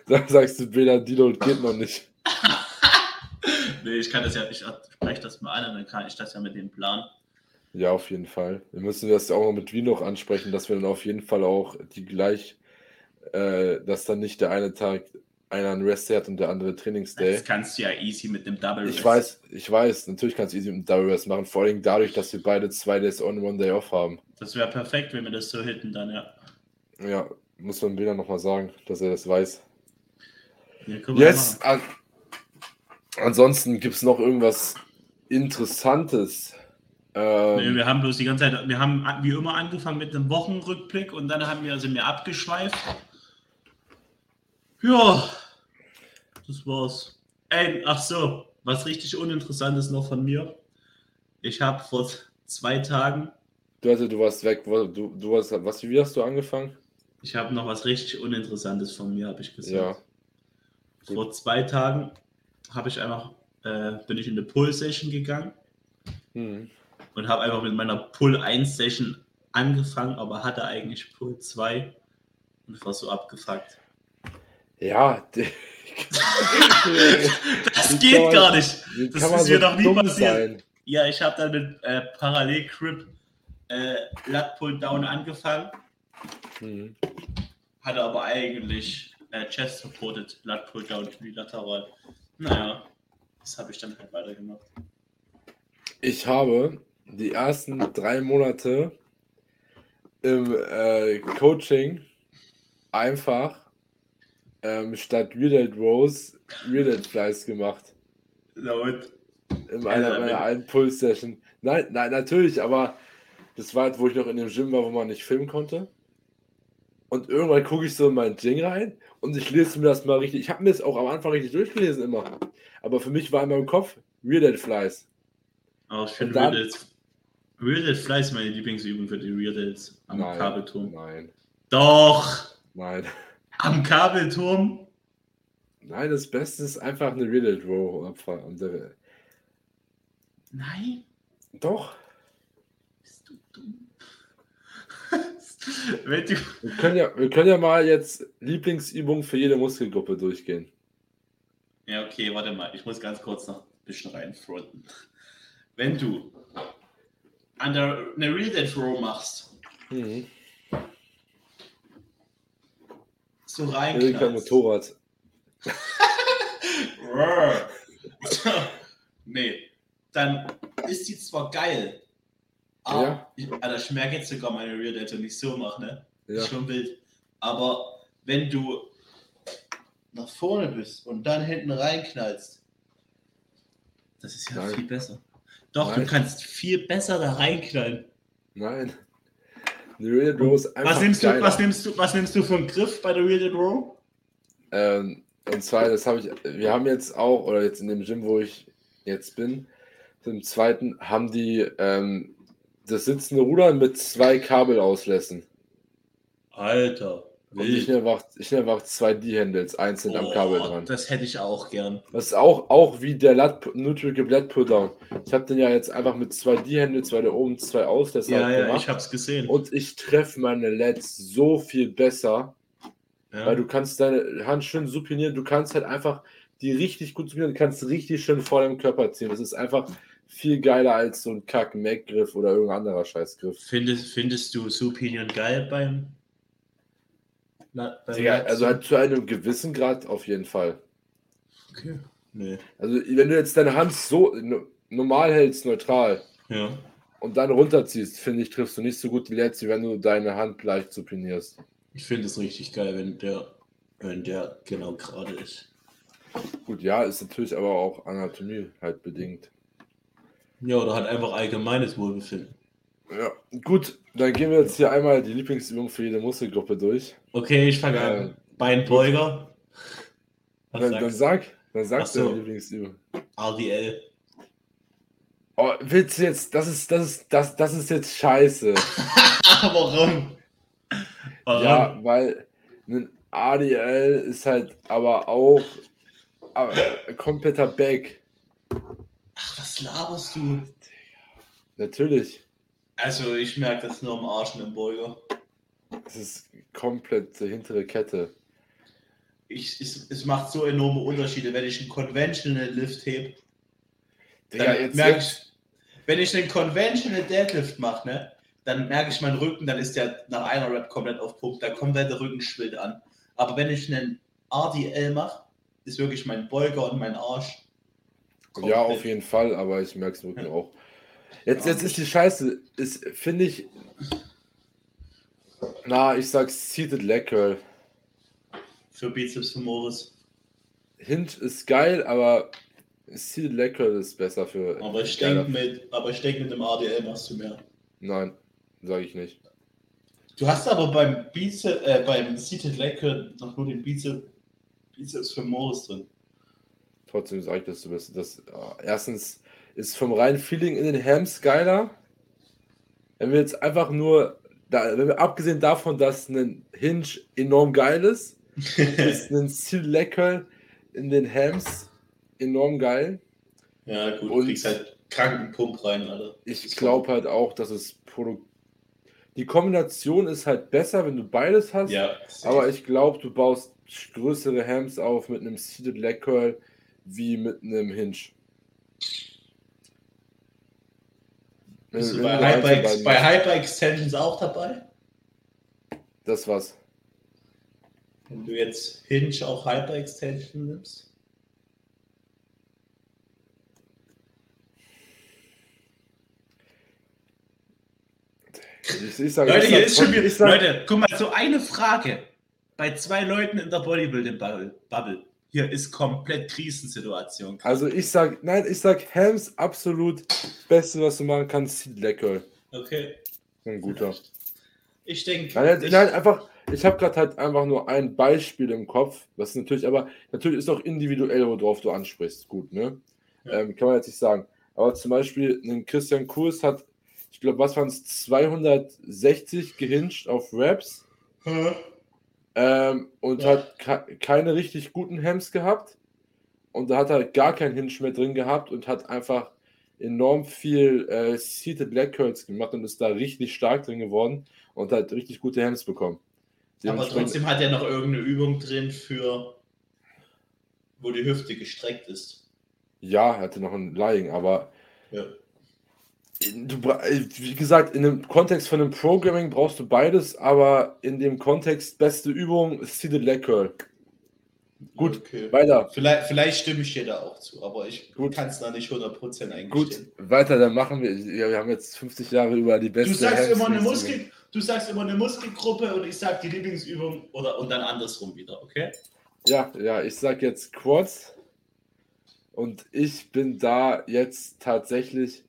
Speaker 1: Dann sagst du, Bela, Deload geht noch nicht.
Speaker 2: Nee, ich kann das ja, ich spreche das mal an und dann kann ich das ja mit dem Plan.
Speaker 1: Ja, auf jeden Fall. Wir müssen das auch mal mit Wien noch ansprechen, dass wir dann auf jeden Fall auch die gleich, äh, dass dann nicht der eine Tag einer einen Rest hat und der andere Trainingsday.
Speaker 2: Das kannst du ja easy mit dem Double
Speaker 1: Ich
Speaker 2: Rest.
Speaker 1: weiß, ich weiß, natürlich kannst du easy mit dem Double Rest machen, vor allem dadurch, dass wir beide zwei Days on, one day off haben.
Speaker 2: Das wäre perfekt, wenn wir das so hätten dann, ja.
Speaker 1: Ja, muss man Bela nochmal sagen, dass er das weiß.
Speaker 2: ja
Speaker 1: Yes, an ansonsten gibt es noch irgendwas Interessantes. Ähm,
Speaker 2: Nee, wir haben bloß die ganze Zeit, wir haben wie immer angefangen mit einem Wochenrückblick und dann haben wir, sind wir abgeschweift. Ja, das war's. Ey, ach so, was richtig uninteressantes noch von mir. Ich habe vor zwei Tagen,
Speaker 1: du, also, du warst weg, du, du warst, was, wie hast du angefangen?
Speaker 2: ich habe noch was richtig uninteressantes von mir, habe ich gesagt.
Speaker 1: Ja.
Speaker 2: Vor zwei Tagen habe ich einfach, äh, bin ich in eine Pull-Session gegangen
Speaker 1: Hm.
Speaker 2: und habe einfach mit meiner Pull 1 Session angefangen, aber hatte eigentlich Pull 2 und war so abgefuckt.
Speaker 1: Ja,
Speaker 2: Das geht
Speaker 1: man-
Speaker 2: gar nicht. Das ist mir noch nie passiert.
Speaker 1: sein?
Speaker 2: Ja, ich habe dann mit äh, Parallel Grip äh, Lat Pull Down angefangen,
Speaker 1: Hm.
Speaker 2: hatte aber eigentlich äh, Chest Supported Lat Pull Down unilateral. Naja, das habe ich dann halt weitergemacht.
Speaker 1: Ich habe die ersten drei Monate im äh, Coaching einfach ähm, statt Real Rose Real Flies gemacht.
Speaker 2: Na und?
Speaker 1: In einer meiner alten Pull-Session. Nein, nein, natürlich, aber das war halt, wo ich noch in dem Gym war, wo man nicht filmen konnte. Und irgendwann gucke ich so in mein Ding rein und ich lese mir das mal richtig. Ich habe mir das auch am Anfang richtig durchgelesen immer. Aber für mich war in meinem Kopf Real Dead Flies.
Speaker 2: Aber ich finde
Speaker 1: dann-
Speaker 2: Real Dead Fly ist meine Lieblingsübung für die Real Deads am
Speaker 1: Nein,
Speaker 2: Kabelturm.
Speaker 1: Nein,
Speaker 2: Doch!
Speaker 1: nein.
Speaker 2: Am Kabelturm?
Speaker 1: Nein, das Beste ist einfach eine Dead Row. Äh,
Speaker 2: Nein?
Speaker 1: doch,
Speaker 2: Bist du dumm? Wenn du.
Speaker 1: wir können, ja, wir können ja mal jetzt Lieblingsübungen für jede Muskelgruppe durchgehen.
Speaker 2: Ja, okay, warte mal. Ich muss ganz kurz noch ein bisschen reinfronten. Wenn du an der, eine Real Dead Row machst,
Speaker 1: Mhm.
Speaker 2: So
Speaker 1: Erika
Speaker 2: rein.
Speaker 1: Motorrad.
Speaker 2: nee, dann ist die zwar geil, aber
Speaker 1: Ja.
Speaker 2: ich, Alter, ich merke jetzt sogar meine Real wenn ich so mache, ne?
Speaker 1: Ja.
Speaker 2: Ist schon wild. Aber wenn du nach vorne bist und dann hinten reinknallst, das ist ja
Speaker 1: Nein.
Speaker 2: viel besser. Doch,
Speaker 1: Nein.
Speaker 2: du kannst viel besser da reinknallen.
Speaker 1: Nein. Eine Real Dead Row ist einfach
Speaker 2: Was nimmst, du, was, nimmst du, was nimmst du für einen Griff bei der Real Dead Row?
Speaker 1: Ähm, und zwar, das habe ich, wir haben jetzt auch, oder jetzt in dem Gym, wo ich jetzt bin, im zweiten, haben die ähm, das sitzende Ruder mit zwei Kabelauslässen.
Speaker 2: Alter,
Speaker 1: Und ich nehme einfach, zwei D-Handles einzeln am Kabel
Speaker 2: Oh,
Speaker 1: dran.
Speaker 2: Das hätte ich auch gern.
Speaker 1: Das ist auch, auch wie der Lat Nutricable Lat Pulldown. Ich habe den ja jetzt einfach mit zwei D-Handles, zwei da oben, zwei Auslässe
Speaker 2: Ja,
Speaker 1: halt
Speaker 2: ja,
Speaker 1: gemacht.
Speaker 2: ich hab's gesehen.
Speaker 1: Und ich treffe meine Lats so viel besser,
Speaker 2: ja.
Speaker 1: weil du kannst deine Hand schön supinieren. Du kannst halt einfach die richtig gut supinieren. Du kannst richtig schön vor deinem Körper ziehen. Das ist einfach viel geiler als so ein Kack-Mac-Griff oder irgendein anderer Scheißgriff.
Speaker 2: findest, findest du Supinion geil beim. Na,
Speaker 1: Ja, also halt zu einem gewissen Grad auf jeden Fall.
Speaker 2: Okay. Nee.
Speaker 1: Also wenn du jetzt deine Hand so no- normal hältst, neutral,
Speaker 2: Ja.
Speaker 1: und dann runterziehst, finde ich, triffst du nicht so gut die wie wenn du deine Hand leicht supinierst.
Speaker 2: Ich finde es richtig geil, wenn der, wenn der genau gerade ist.
Speaker 1: Gut, ja, ist natürlich aber auch Anatomie halt bedingt.
Speaker 2: Ja, oder halt einfach allgemeines Wohlbefinden.
Speaker 1: Ja, gut, dann gehen wir jetzt hier einmal die Lieblingsübung für jede Muskelgruppe durch.
Speaker 2: Okay, ich fange an.
Speaker 1: Äh,
Speaker 2: Beinbeuger.
Speaker 1: Dann, dann
Speaker 2: sagst
Speaker 1: sag, dann sag
Speaker 2: so.
Speaker 1: deine Lieblingsübung.
Speaker 2: RDL.
Speaker 1: Oh, willst du jetzt, das ist, das ist, das, das ist jetzt scheiße.
Speaker 2: Warum? Warum?
Speaker 1: Ja, weil ein ADL ist halt aber auch aber kompletter Back.
Speaker 2: Ach, was laberst du?
Speaker 1: Natürlich.
Speaker 2: Also, ich merke das nur am Arsch und im Beuger.
Speaker 1: Es ist komplett die hintere Kette.
Speaker 2: Ich, es, es macht so enorme Unterschiede, wenn ich einen Conventional Lift hebe.
Speaker 1: Digga,
Speaker 2: Dann merke ich, wenn ich einen Conventional Deadlift mache, ne, dann merke ich meinen Rücken, dann ist der nach einer Rep komplett auf Punkt, da kommt der Rücken schwillt an. Aber wenn ich einen RDL mache, ist wirklich mein Beuger und mein Arsch.
Speaker 1: ja,
Speaker 2: komplett-
Speaker 1: auf jeden Fall, aber ich merke es wirklich
Speaker 2: Ja.
Speaker 1: auch. Jetzt, jetzt ist die Scheiße, ist, finde ich, na, ich sag Seated Leg Curl.
Speaker 2: Für Bizeps femoris.
Speaker 1: Hinge ist geil, aber Seated Leg Curl ist besser für.
Speaker 2: Aber ich denke mit, aber ich denke mit dem RDL machst du mehr.
Speaker 1: Nein, sage ich nicht.
Speaker 2: Du hast aber beim Bizeps, äh, beim Seated Leg Curl noch nur den Bizeps, Bizeps femoris drin.
Speaker 1: Trotzdem sage ich, dass du bist. Das, äh, erstens ist vom reinen Feeling in den Hams geiler. Wenn wir jetzt einfach nur, da, wenn wir abgesehen davon, dass ein Hinge enorm geil ist, ist ein Seal in den Hams enorm geil.
Speaker 2: ja, gut,
Speaker 1: Und-
Speaker 2: du kriegst halt kranken Pump rein, Alter.
Speaker 1: Ich glaube halt auch, dass es Produkt. Die Kombination ist halt besser, wenn du beides hast.
Speaker 2: Ja,
Speaker 1: Aber ich glaube, du baust größere Hams auf mit einem Seated Leg Curl wie mit einem Hinge.
Speaker 2: Bist du bei Hyper, bei. Hyper Extensions auch dabei?
Speaker 1: Das war's.
Speaker 2: Wenn du jetzt Hinge auch Hyper Extension nimmst?
Speaker 1: Ich, ich sage,
Speaker 2: Leute,
Speaker 1: ich
Speaker 2: hier
Speaker 1: sag-
Speaker 2: ist schon wieder.
Speaker 1: sag,
Speaker 2: Leute, guck mal, so eine Frage. Bei zwei Leuten in der Bodybuilding-Bubble. Hier ist komplett Krisensituation.
Speaker 1: Also ich sag, nein, ich sag Hams absolut Beste, was du machen kannst, Seated Leg Curl.
Speaker 2: Okay.
Speaker 1: Ein guter.
Speaker 2: Ich denke.
Speaker 1: Nein, nein, einfach, ich habe gerade halt einfach nur ein Beispiel im Kopf, was natürlich, aber natürlich ist auch individuell, worauf du ansprichst. Gut, ne?
Speaker 2: Ja.
Speaker 1: Ähm, kann man jetzt nicht sagen. Aber zum Beispiel, ein Christian Kurs hat, ich glaube, was waren es, 260 gehinged auf Raps
Speaker 2: Hä?
Speaker 1: Ähm, und
Speaker 2: Ja.
Speaker 1: hat ke- keine richtig guten Hems gehabt. Und da hat er gar kein Hinge mehr drin gehabt und hat einfach enorm viel äh, Seated Leg Curls gemacht und ist da richtig stark drin geworden und hat richtig gute Hems bekommen.
Speaker 2: Aber trotzdem hat er noch irgendeine Übung drin für. wo die Hüfte gestreckt ist.
Speaker 1: Ja, er hatte noch ein Lying, aber
Speaker 2: Ja.
Speaker 1: Du, äh, wie gesagt, in dem Kontext von dem Programming brauchst du beides, aber in dem Kontext beste Übung Seated Leg Curl. Gut,
Speaker 2: Okay.
Speaker 1: weiter.
Speaker 2: Vielleicht, vielleicht stimme ich dir da auch zu, aber ich
Speaker 1: Gut.
Speaker 2: kann es da nicht 100%
Speaker 1: Gut,
Speaker 2: eingestehen.
Speaker 1: weiter, dann machen wir. Ja, wir haben jetzt 50 Jahre über die beste
Speaker 2: Du sagst immer eine. Muskel, du sagst immer eine Muskelgruppe und ich sag die Lieblingsübung oder und dann andersrum wieder, okay?
Speaker 1: Ja, ja, ich sag jetzt Quads. Und ich bin da jetzt tatsächlich.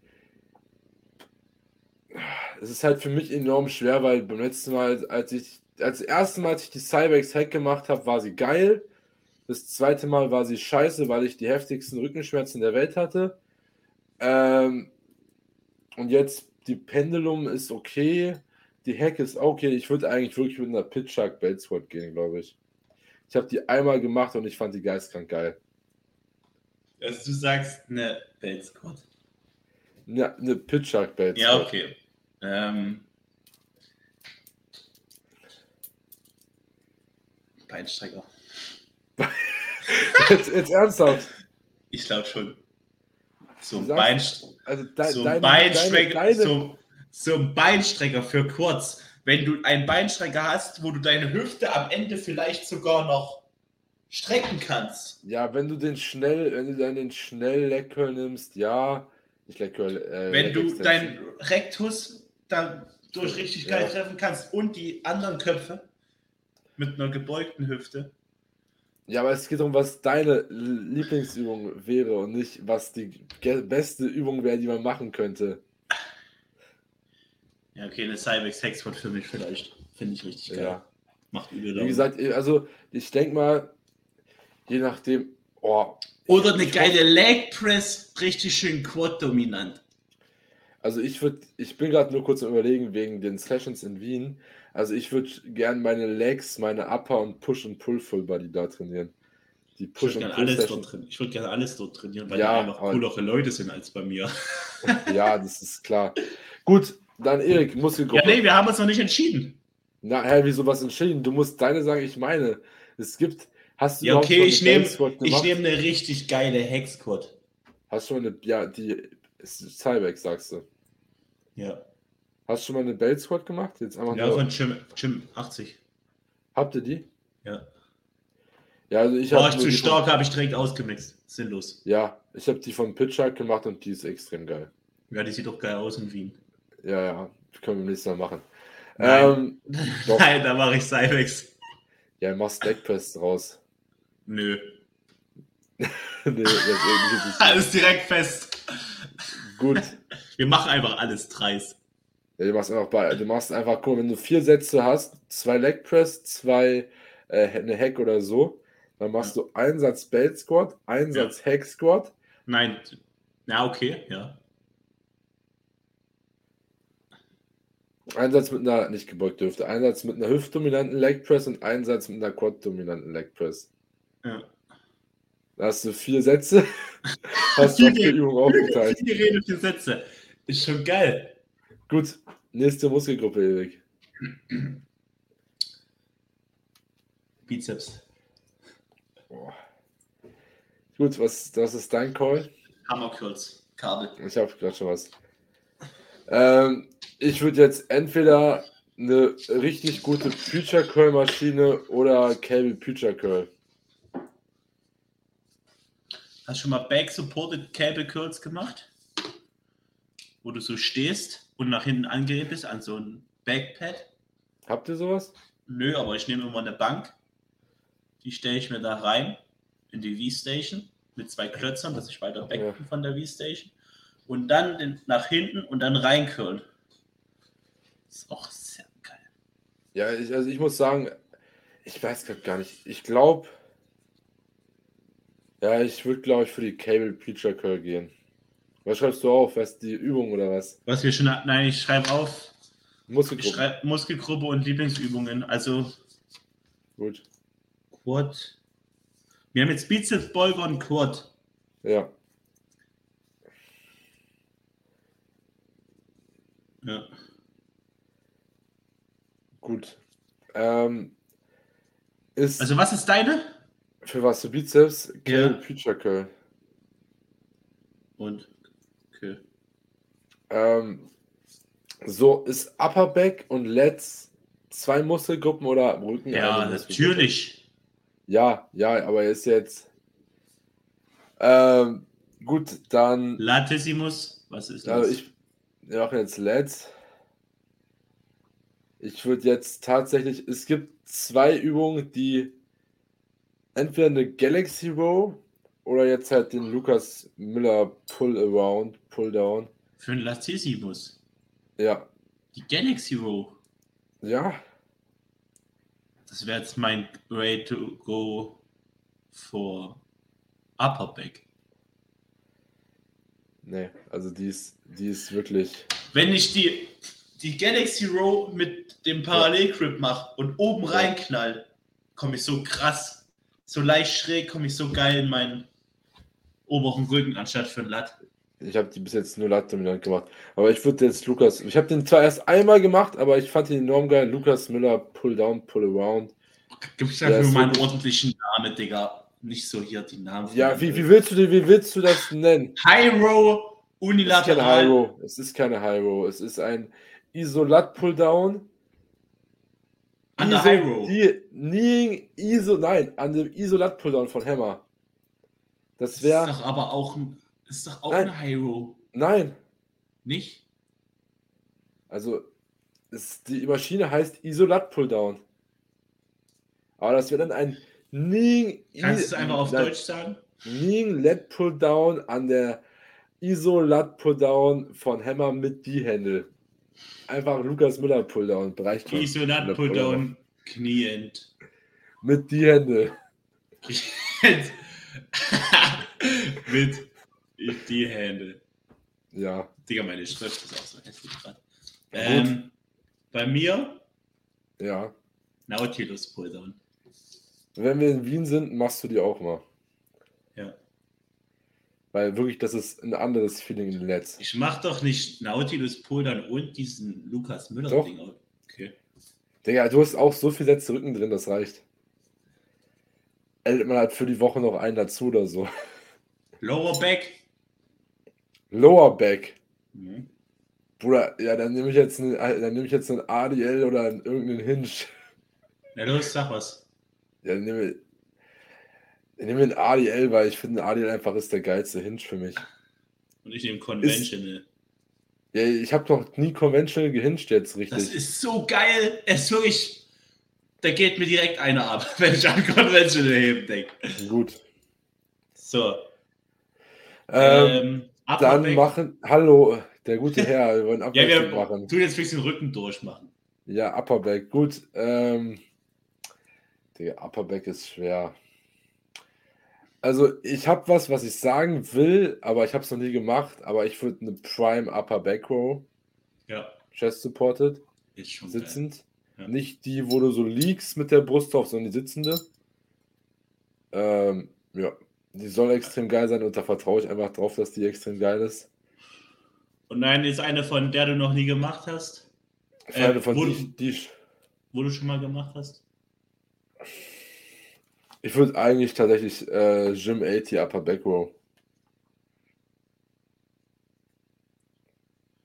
Speaker 1: Es ist halt für mich enorm schwer, weil beim letzten Mal, als ich, als das erste Mal, als ich die Cybex Hack gemacht habe, war sie geil. Das zweite Mal war sie scheiße, weil ich die heftigsten Rückenschmerzen der Welt hatte. Ähm, und jetzt die Pendulum ist okay. Die Hack ist okay. Ich würde eigentlich wirklich mit einer Pitch Shark Belt Squat gehen, glaube ich. Ich habe die einmal gemacht und ich fand die geistkrank geil.
Speaker 2: Also du sagst eine Belt Squat.
Speaker 1: Ja, eine Pitch Shark Belt
Speaker 2: Ja,
Speaker 1: Squat.
Speaker 2: okay. Ähm, Beinstrecker.
Speaker 1: Jetzt, jetzt ernsthaft.
Speaker 2: Ich glaube schon. So ein,
Speaker 1: Du
Speaker 2: Bein,
Speaker 1: sagst- Also de,
Speaker 2: so
Speaker 1: deine,
Speaker 2: ein Beinstrecker,
Speaker 1: deine, deine,
Speaker 2: so, so ein Beinstrecker für kurz. Wenn du einen Beinstrecker hast, wo du deine Hüfte am Ende vielleicht sogar noch strecken kannst.
Speaker 1: Ja, wenn du den schnell, wenn du dann den schnell nimmst, ja. Nicht Curl, äh,
Speaker 2: Wenn du deinen Rektus da durch richtig geil
Speaker 1: Ja.
Speaker 2: treffen kannst und die anderen Köpfe mit einer gebeugten Hüfte.
Speaker 1: Ja, aber es geht darum, was deine Lieblingsübung wäre und nicht, was die beste Übung wäre, die man machen könnte.
Speaker 2: Ja, okay, eine Cybex Hexpot für mich vielleicht. Finde ich richtig geil.
Speaker 1: Ja.
Speaker 2: Macht übel
Speaker 1: Wie gesagt, also ich denke mal, je nachdem, oh,
Speaker 2: Oder eine geile Leg Press, richtig schön Quad-dominant.
Speaker 1: Also ich würde, ich bin gerade nur kurz am überlegen wegen den Sessions in Wien. Also ich würde gern meine Legs, meine Upper und Push und Pull Full Body da trainieren. Die
Speaker 2: Ich
Speaker 1: Push
Speaker 2: würde
Speaker 1: und
Speaker 2: gerne alles
Speaker 1: Session.
Speaker 2: dort trainieren. Ich würde gerne alles dort trainieren, weil
Speaker 1: Ja,
Speaker 2: die einfach coolere Leute sind als bei mir.
Speaker 1: Ja, das ist klar. Gut, dann Erik,
Speaker 2: Ja,
Speaker 1: Muskelgruppe.
Speaker 2: nee, wir haben uns noch nicht entschieden.
Speaker 1: Na, hä, wieso was entschieden? Du musst deine sagen, ich meine. Es gibt, hast du
Speaker 2: Ja, okay, ich nehme ich nehm eine richtig geile Hexquad.
Speaker 1: Hast du eine, ja, die ist Cybex, sagst du.
Speaker 2: Ja.
Speaker 1: Hast du schon mal eine Belt Squat gemacht? Jetzt einfach
Speaker 2: Ja,
Speaker 1: nur,
Speaker 2: von Jim, Jim 80.
Speaker 1: habt ihr die?
Speaker 2: Ja.
Speaker 1: Ja, also ich
Speaker 2: War
Speaker 1: habe
Speaker 2: ich zu stark, habe ich direkt ausgemixt. Sinnlos.
Speaker 1: Ja, ich habe die von Pitchard gemacht und die ist extrem geil.
Speaker 2: Ja, die sieht doch geil aus in Wien.
Speaker 1: Ja, ja, können wir nächstes Mal machen.
Speaker 2: Nein.
Speaker 1: Ähm.
Speaker 2: Nein, da mache ich Cybex.
Speaker 1: ja, mach Stackpress draus.
Speaker 2: Nö.
Speaker 1: nee, das ist
Speaker 2: Alles direkt fest.
Speaker 1: Gut.
Speaker 2: Wir machen einfach alles dreist.
Speaker 1: Ja, du machst einfach bei, du machst einfach, guck wenn du vier Sätze hast, zwei Leg Press, zwei äh, eine Hack oder so, dann machst du einen Satz Belt Squat, einen
Speaker 2: Ja.
Speaker 1: Satz Hack Squat,
Speaker 2: Nein. Ja, okay, ja.
Speaker 1: einen Satz mit einer, nicht gebeugt dürfte, einen Satz mit einer hüftdominanten Leg Press und einen Satz mit einer Quad-dominanten Leg Press.
Speaker 2: ja.
Speaker 1: Da hast du vier Sätze, hast du vier Übungen aufgeteilt.
Speaker 2: Die Rede, vier Sätze. Ist schon geil.
Speaker 1: Gut, nächste Muskelgruppe, Erik.
Speaker 2: Bizeps.
Speaker 1: Boah. Gut, was, das ist dein Call?
Speaker 2: Hammerkürz. Kabel.
Speaker 1: Ich habe gerade schon was. Ähm, ich würde jetzt entweder eine richtig gute Future Curl Maschine oder Cable Future Curl.
Speaker 2: Hast du schon mal Back Supported Cable Curls gemacht? Wo du so stehst und nach hinten angelehnt bist an so ein Backpad?
Speaker 1: Habt ihr sowas?
Speaker 2: Nö, aber ich nehme immer eine Bank. Die stelle ich mir da rein in die V-Station mit zwei Klötzern, dass ich weiter weg
Speaker 1: Ja.
Speaker 2: bin von der V-Station. Und dann den, nach hinten und dann reincurlen. Ist auch sehr geil.
Speaker 1: Ja, ich, also ich muss sagen, ich weiß gar nicht. Ich glaube, ja, ich würde, glaube ich, für die Cable Future Curl gehen. Was schreibst du auf? Was die Übung oder was?
Speaker 2: Was wir schon, nein, ich schreibe auf, ich
Speaker 1: Muskelgruppe.
Speaker 2: schreibe Muskelgruppe und Lieblingsübungen. Also
Speaker 1: Gut.
Speaker 2: Quad. Wir haben jetzt Bizeps, Beuger und Quad.
Speaker 1: Ja.
Speaker 2: Ja.
Speaker 1: Gut. Ähm, ist
Speaker 2: Also was ist deine?
Speaker 1: Für was du Bizeps? Cable
Speaker 2: Ja.
Speaker 1: Future Curl.
Speaker 2: Und okay.
Speaker 1: Ähm, so, ist Upper Back und Lats zwei Muskelgruppen oder Rücken?
Speaker 2: Ja,
Speaker 1: Muskelgruppe?
Speaker 2: natürlich.
Speaker 1: Ja, ja, aber er ist jetzt. Ähm, gut, dann.
Speaker 2: Latissimus, was ist das?
Speaker 1: Also ich mache jetzt Lats. Ich würde jetzt tatsächlich. Es gibt zwei Übungen, die entweder eine Galaxy Row oder jetzt halt den Lukas Miller Pull Around, Pull Down.
Speaker 2: Für ein Latissimus.
Speaker 1: Ja,
Speaker 2: Die Galaxy Row.
Speaker 1: ja,
Speaker 2: Das wäre jetzt mein way to go for Upper Back.
Speaker 1: nee, also die ist, die ist wirklich.
Speaker 2: Wenn ich die, die Galaxy Row mit dem Parallelgrip mache und oben
Speaker 1: Ja.
Speaker 2: reinknall, komme ich so krass, so leicht schräg, komme ich so geil in meinen oberen Rücken anstatt für ein Lat.
Speaker 1: Ich habe die bis jetzt nur Lat dominant gemacht. Aber ich würde jetzt Lukas. Ich habe den zwar erst einmal gemacht, aber ich fand ihn enorm geil. Lukas Miller Pull Down, Pull Around.
Speaker 2: Gib ich
Speaker 1: Ja,
Speaker 2: dafür
Speaker 1: ist
Speaker 2: mal einen
Speaker 1: wirklich-
Speaker 2: ordentlichen Namen, Digga. Nicht so hier die Namen.
Speaker 1: Ja, wie, wie willst du wie willst du das nennen?
Speaker 2: High Row,
Speaker 1: Es ist keine
Speaker 2: unilateral.
Speaker 1: Row. Es ist keine Row. Es ist ein Isolat Pull Down.
Speaker 2: An der High Row.
Speaker 1: Die, nie, Iso, nein, an dem Isolat Pull Down von Hammer. Das
Speaker 2: Das ist
Speaker 1: wäre.
Speaker 2: doch aber auch, ein- ist doch auch
Speaker 1: Nein.
Speaker 2: eine High Row.
Speaker 1: Nein.
Speaker 2: Nicht?
Speaker 1: Also, es, die Maschine heißt Isolat Pull Down. Aber das wäre dann ein Ning,
Speaker 2: Kannst du es einfach auf
Speaker 1: Nein,
Speaker 2: Deutsch sagen?
Speaker 1: Ning Let Pulldown an der ISO Lat Pulldown von Hammer mit D-Handle. Einfach Lukas Müller Pulldown. Schon.
Speaker 2: Isolat Pulldown, Knieend.
Speaker 1: Mit D-Handle.
Speaker 2: Mit die Hände.
Speaker 1: Ja.
Speaker 2: Digga, meine Schrift ist auch so hässlich gerade. Ähm, bei mir
Speaker 1: Ja.
Speaker 2: Nautilus Pulldown.
Speaker 1: Wenn wir in Wien sind, machst du die auch mal.
Speaker 2: Ja.
Speaker 1: Weil wirklich, das ist ein anderes Feeling im Netz.
Speaker 2: Ich mach doch nicht Nautilus Pulldown und diesen Lukas Müller
Speaker 1: Doch.
Speaker 2: Ding. Okay.
Speaker 1: Digga, du hast auch so viel letzte Rücken drin, das reicht. Man halt für die Woche noch einen dazu oder so.
Speaker 2: Lower Back.
Speaker 1: Lower Back.
Speaker 2: Mhm.
Speaker 1: Bruder, ja, dann nehme ich jetzt einen, dann nehme ich jetzt einen ADL oder einen, irgendeinen Hinge.
Speaker 2: Na los, sag was.
Speaker 1: Ja, dann nehme ich nehme einen ADL, weil ich finde, ADL einfach ist der geilste Hinge für mich.
Speaker 2: Und ich nehme Conventional.
Speaker 1: Ja, ich habe noch nie Conventional gehinged jetzt
Speaker 2: Das
Speaker 1: richtig.
Speaker 2: ist so geil. Es ist wirklich. Da geht mir direkt einer ab, wenn ich an Conventional heben denke.
Speaker 1: Gut.
Speaker 2: So.
Speaker 1: Ähm,
Speaker 2: Ähm,
Speaker 1: dann machen. Hallo, der gute Herr, wir wollen
Speaker 2: Ja, wir
Speaker 1: machen.
Speaker 2: tun jetzt ein bisschen Rücken durchmachen.
Speaker 1: Ja, Upperback, gut. Ähm, der Upperback ist schwer. Also, ich habe was, was ich sagen will, aber ich habe es noch nie gemacht. Aber ich würde eine Prime Upper Back Row,
Speaker 2: Ja,
Speaker 1: Chest Supported, sitzend.
Speaker 2: Ja.
Speaker 1: Nicht die, wo du so liegst mit der Brust drauf, sondern die sitzende. Ähm, ja, die soll extrem geil sein und da vertraue ich einfach drauf, dass die extrem geil ist.
Speaker 2: Und nein, ist eine von der du noch nie gemacht hast, Äh,
Speaker 1: von
Speaker 2: wo-
Speaker 1: die, die,
Speaker 2: wo du schon mal gemacht hast.
Speaker 1: Ich würde eigentlich tatsächlich äh, Gym 80 Upper Back Row.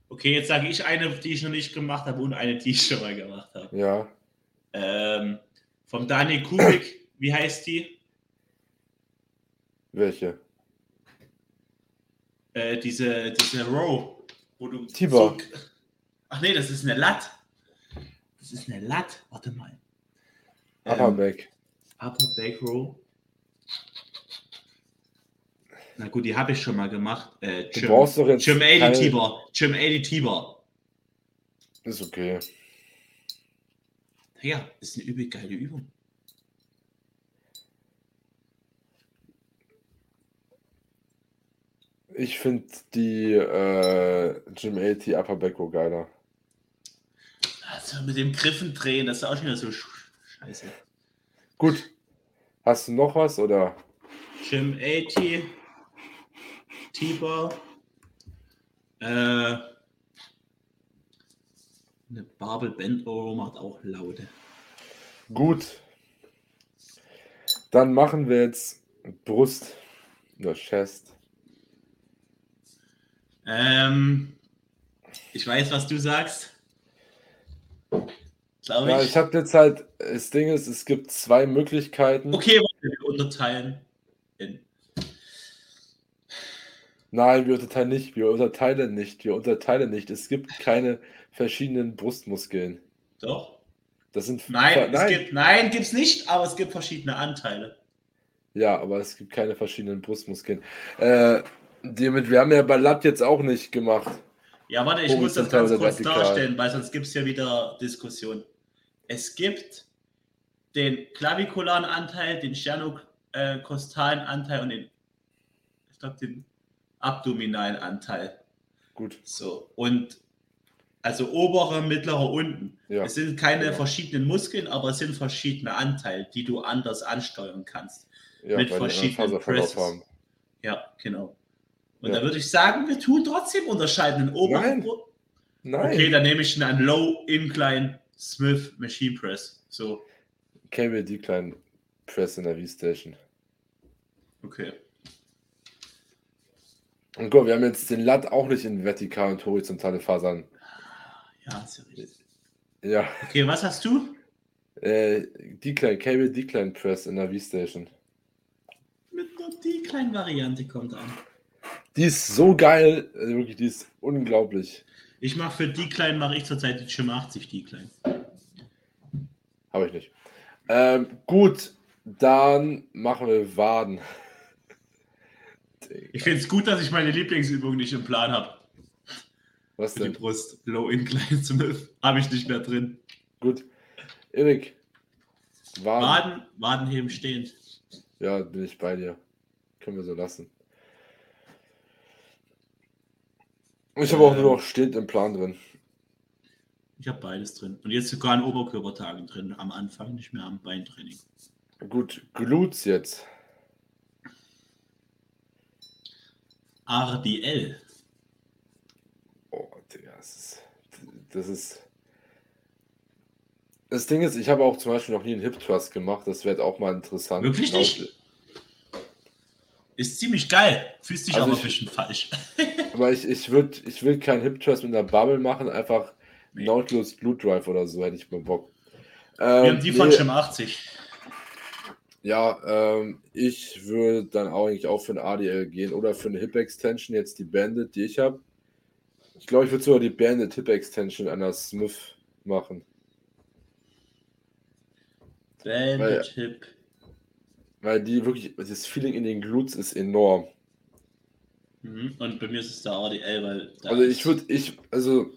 Speaker 2: Okay, jetzt sage ich eine, die ich noch nicht gemacht habe und eine, die ich schon mal gemacht habe.
Speaker 1: Ja,
Speaker 2: Ähm, vom Daniel Kubik, wie heißt die?
Speaker 1: welche?
Speaker 2: Äh, diese, diese Row, wo du.
Speaker 1: Tibor.
Speaker 2: So, ach nee, das ist eine Lat. Das ist eine Lat. Warte mal.
Speaker 1: Upper
Speaker 2: Ähm,
Speaker 1: Back.
Speaker 2: Upper Back Row. Na gut, die habe ich schon mal gemacht. Äh,
Speaker 1: Du
Speaker 2: Jim,
Speaker 1: brauchst doch jetzt
Speaker 2: Jim 80
Speaker 1: keine-
Speaker 2: Tibor. Jim 80 Tibor.
Speaker 1: Ist okay.
Speaker 2: Ja, ist eine übel geile Übung.
Speaker 1: Ich finde die äh, Gym 80 Upper Back Row geiler.
Speaker 2: Also mit dem Griffen drehen, das ist auch schon wieder so sch- scheiße.
Speaker 1: Gut. Hast du noch was oder?
Speaker 2: Jim 80 Tibor. Äh, eine Barbel Bend Row macht auch Laute.
Speaker 1: Gut. Dann machen wir jetzt Brust oder Chest.
Speaker 2: Ähm, ich weiß, was du sagst. Glaube
Speaker 1: Ja,
Speaker 2: ich.
Speaker 1: ich habe jetzt halt, das Ding ist, es gibt zwei Möglichkeiten.
Speaker 2: okay, wir unterteilen in.
Speaker 1: Nein, wir unterteilen nicht, wir unterteilen nicht, wir unterteilen nicht. Es gibt keine verschiedenen Brustmuskeln.
Speaker 2: Doch.
Speaker 1: Das sind
Speaker 2: Nein,
Speaker 1: nein.
Speaker 2: es gibt, nein, gibt's nicht, aber es gibt verschiedene Anteile.
Speaker 1: Ja, aber es gibt keine verschiedenen Brustmuskeln. Äh, damit, wir haben ja bei Lat jetzt auch nicht gemacht.
Speaker 2: Ja, warte, ich muss das ganz kurz darstellen, weil sonst gibt es ja wieder Diskussion. Es gibt den klavikularen Anteil, den sternokostalen Anteil und den, ich glaube, den abdominalen Anteil.
Speaker 1: Gut,
Speaker 2: So, und also oberer, mittlerer, unten.
Speaker 1: ja.
Speaker 2: Es sind keine
Speaker 1: Genau.
Speaker 2: verschiedenen Muskeln, aber es sind verschiedene Anteile, die du anders ansteuern kannst.
Speaker 1: ja
Speaker 2: mit verschiedenen Presses.
Speaker 1: haben.
Speaker 2: Ja, genau. Und
Speaker 1: Ja.
Speaker 2: da würde ich sagen, wir tun trotzdem unterscheiden. Den oberen
Speaker 1: Nein. Nein,
Speaker 2: Okay, dann nehme ich einen Low Incline Smith Machine Press. So,
Speaker 1: Cable Decline Press in der V-Station.
Speaker 2: okay.
Speaker 1: Und guck, wir haben jetzt den Lat auch nicht in vertikal und horizontale Fasern.
Speaker 2: Ja, ist ja richtig.
Speaker 1: Ja,
Speaker 2: Okay, was hast du?
Speaker 1: äh, Decline, Cable Decline Press in der V-Station.
Speaker 2: Mit einer Decline Variante kommt an.
Speaker 1: Die ist so geil, äh, wirklich, die ist unglaublich.
Speaker 2: Ich mache für Decline mache ich zurzeit die Gym 80 Decline.
Speaker 1: Habe ich nicht. Ähm, gut, Dann machen wir Waden.
Speaker 2: Ich finde es gut, dass ich meine Lieblingsübung nicht im Plan habe.
Speaker 1: Was
Speaker 2: Für die
Speaker 1: denn?
Speaker 2: Brust. Low Incline Smith. Habe ich nicht mehr drin.
Speaker 1: Gut. Erik. Waden.
Speaker 2: Waden, Wadenheben stehend.
Speaker 1: Ja, bin ich bei dir. Können wir so lassen. Ich habe auch nur
Speaker 2: Ähm.
Speaker 1: noch stehend im Plan drin.
Speaker 2: Ich habe beides drin. Und jetzt sogar an Oberkörpertagen drin. Am Anfang, nicht mehr am Beintraining.
Speaker 1: Gut, Glutes jetzt.
Speaker 2: RDL.
Speaker 1: Oh, Digga, das ist. Das ist. Das Ding ist, ich habe auch zum Beispiel noch nie einen Hip Thrust gemacht. Das wäre auch mal interessant.
Speaker 2: Wirklich
Speaker 1: Genau-
Speaker 2: nicht? Ist ziemlich geil. Fühlst dich
Speaker 1: Also
Speaker 2: aber
Speaker 1: ich-
Speaker 2: ein bisschen falsch.
Speaker 1: Aber ich, ich würde ich will keinen Hip Thrust mit einer Bubble machen, einfach
Speaker 2: Nee.
Speaker 1: Nautilus Glute Drive oder so, hätte ich mal Bock.
Speaker 2: Wir
Speaker 1: Ähm,
Speaker 2: haben die von
Speaker 1: nee,
Speaker 2: Schirm 80.
Speaker 1: Ja, ähm, ich würde dann auch eigentlich auch für ein ADL gehen oder für eine Hip Extension, jetzt die Bandit, die ich habe. Ich glaube, ich würde sogar die Bandit Hip Extension an der Smith machen.
Speaker 2: Bandit Hip.
Speaker 1: Weil die wirklich, das Feeling in den Glutes ist enorm.
Speaker 2: Mhm. Und bei mir ist es der RDL, weil. da
Speaker 1: Also ich würde, ich, also,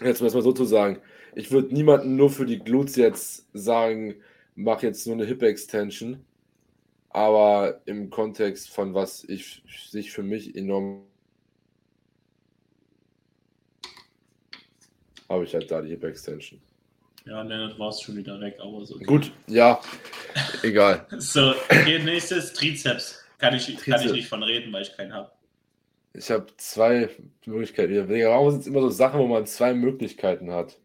Speaker 1: jetzt mal so zu sagen, ich würde niemanden nur für die Glutes jetzt sagen, mach jetzt nur eine Hip Extension. Aber im Kontext von was ich sich für mich enorm habe ich halt da die Hip Extension.
Speaker 2: Ja, Leonard war es schon wieder weg, aber so.
Speaker 1: Gut, ja, egal.
Speaker 2: So, okay, nächstes Trizeps. Kann ich, kann ich
Speaker 1: Trizeps.
Speaker 2: nicht von reden, weil ich keinen habe.
Speaker 1: Ich habe zwei Möglichkeiten. Warum sind es immer so Sachen, wo man zwei Möglichkeiten hat?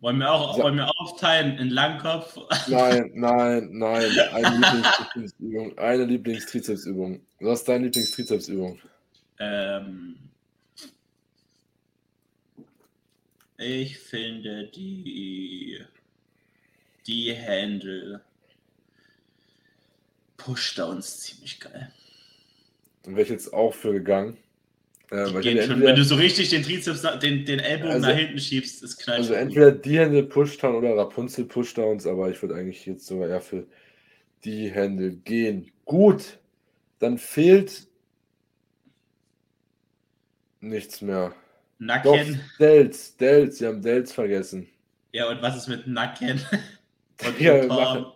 Speaker 2: Wollen wir auch
Speaker 1: Sa-
Speaker 2: wollen wir aufteilen in Langkopf?
Speaker 1: Nein, nein, nein. Eine Lieblingstrizepsübung. Eine Lieblingstrizepsübung. Was ist deine Lieblingstrizepsübung?
Speaker 2: Ähm, ich finde die die Handle Pushdowns ziemlich geil.
Speaker 1: Und wäre ich jetzt auch für gegangen. Äh,
Speaker 2: schon,
Speaker 1: entweder,
Speaker 2: wenn du so richtig den Trizeps, nach- den, den Ellbogen
Speaker 1: Also-
Speaker 2: nach hinten schiebst, ist knallt
Speaker 1: also entweder die Hände Pushdown oder Rapunzel Pushdowns, aber ich würde eigentlich jetzt sogar eher für die Hände gehen. Gut, dann fehlt nichts mehr. Doch,
Speaker 2: Nacken.
Speaker 1: Delts, Delts, sie haben Delts vergessen.
Speaker 2: Ja, und was ist mit Nacken? Und
Speaker 1: Ja?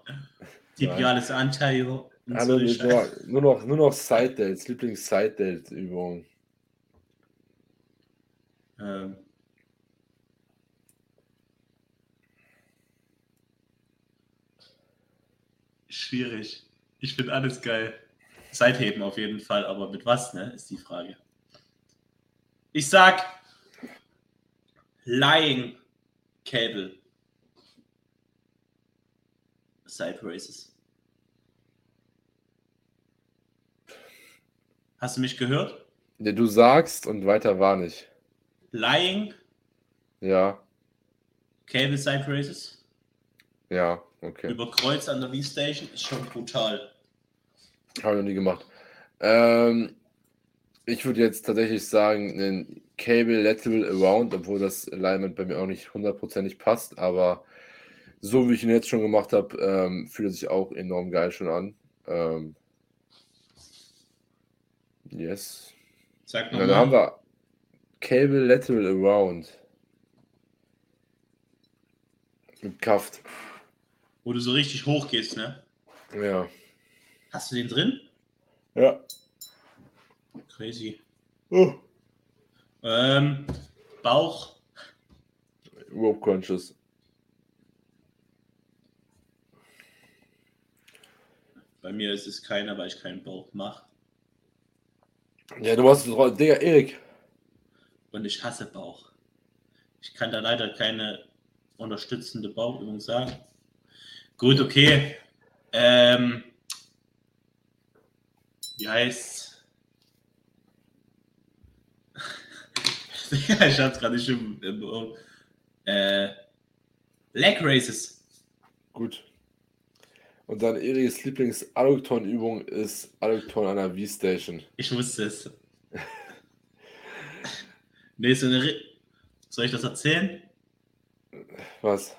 Speaker 2: Tibiales Anterior. und
Speaker 1: Hallo,
Speaker 2: so
Speaker 1: nur, noch, nur noch Side Delts, Lieblings-Side Delt-Übung.
Speaker 2: Ähm. Schwierig. Ich finde alles geil. Seitheben auf jeden Fall, aber mit was, ne, ist die Frage. Ich sag Lying Cable. Side Races. Hast du mich gehört?
Speaker 1: Ja, du sagst und weiter war nicht.
Speaker 2: Lying
Speaker 1: Ja,
Speaker 2: Cable Side Races.
Speaker 1: ja, okay.
Speaker 2: Über Kreuz an der V-Station ist schon brutal.
Speaker 1: Habe ich noch nie gemacht. Ähm, ich würde jetzt tatsächlich sagen, einen Cable Lateral Around, obwohl das Alignment bei mir auch nicht hundertprozentig passt, aber so wie ich ihn jetzt schon gemacht habe, ähm, fühlt er sich auch enorm geil schon an. Ähm, yes.
Speaker 2: Sag
Speaker 1: Ja, dann haben
Speaker 2: nochmal.
Speaker 1: wir Cable Lateral Around. Mit Kraft.
Speaker 2: Wo du so richtig hoch gehst, ne?
Speaker 1: Ja.
Speaker 2: Hast du den drin?
Speaker 1: Ja.
Speaker 2: Crazy.
Speaker 1: Oh.
Speaker 2: Ähm, Bauch.
Speaker 1: Rope Conscious.
Speaker 2: Bei mir ist es keiner, weil ich keinen Bauch mache.
Speaker 1: Ja, du hast Digga, Erik.
Speaker 2: Und ich hasse Bauch. Ich kann da leider keine unterstützende Bauchübung sagen. Gut, okay. Ähm, wie heißt's? Ja, ich hab's gerade nicht im, im. Äh, Leg Races.
Speaker 1: Gut. Und dann Eriks Lieblings-Adduktoren-Übung ist Adduktoren an der V-Station.
Speaker 2: Ich wusste es. nee, so eine. Ri- Soll ich das erzählen?
Speaker 1: Was?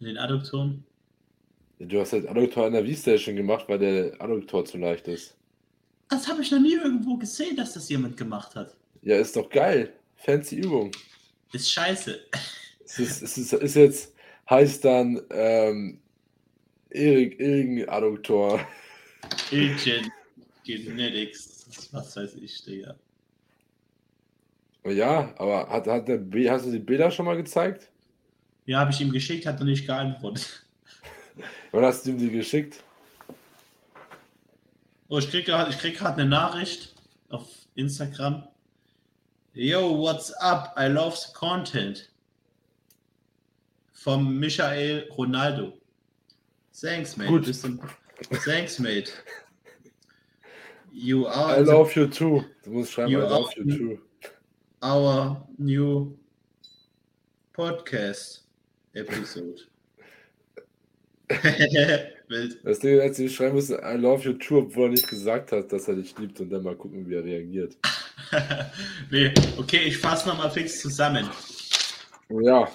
Speaker 2: In den Adduktoren?
Speaker 1: Du hast halt Adduktor an der V-Station gemacht, weil der Adduktor zu leicht ist.
Speaker 2: Das habe ich noch nie irgendwo gesehen, dass das jemand gemacht hat.
Speaker 1: Ja, ist doch geil. Fancy Übung.
Speaker 2: Ist scheiße.
Speaker 1: Es ist, es ist, ist jetzt, heißt dann ähm, Erik Ilgen Adduktor.
Speaker 2: Ilgen Genetics. Was weiß ich, Digga.
Speaker 1: Ja, aber hat, hat der B, hast du die Bilder schon mal gezeigt?
Speaker 2: Ja, habe ich ihm geschickt, hat er nicht geantwortet.
Speaker 1: Wann hast du ihm die geschickt?
Speaker 2: Oh, ich krieg gerade krieg eine Nachricht auf Instagram. Yo, what's up? I love the content. Vom Michael Ronaldo. Thanks, mate.
Speaker 1: Gut.
Speaker 2: Thanks, mate. You are
Speaker 1: I love you too. Du musst schreiben,
Speaker 2: You
Speaker 1: I love you too.
Speaker 2: our new podcast episode. Wild.
Speaker 1: Das Ding hätte sie schreiben müssen, I love you too, obwohl er nicht gesagt hat, dass er dich liebt und dann mal gucken, wie er reagiert.
Speaker 2: nee, okay, ich fasse nochmal fix zusammen.
Speaker 1: Ja,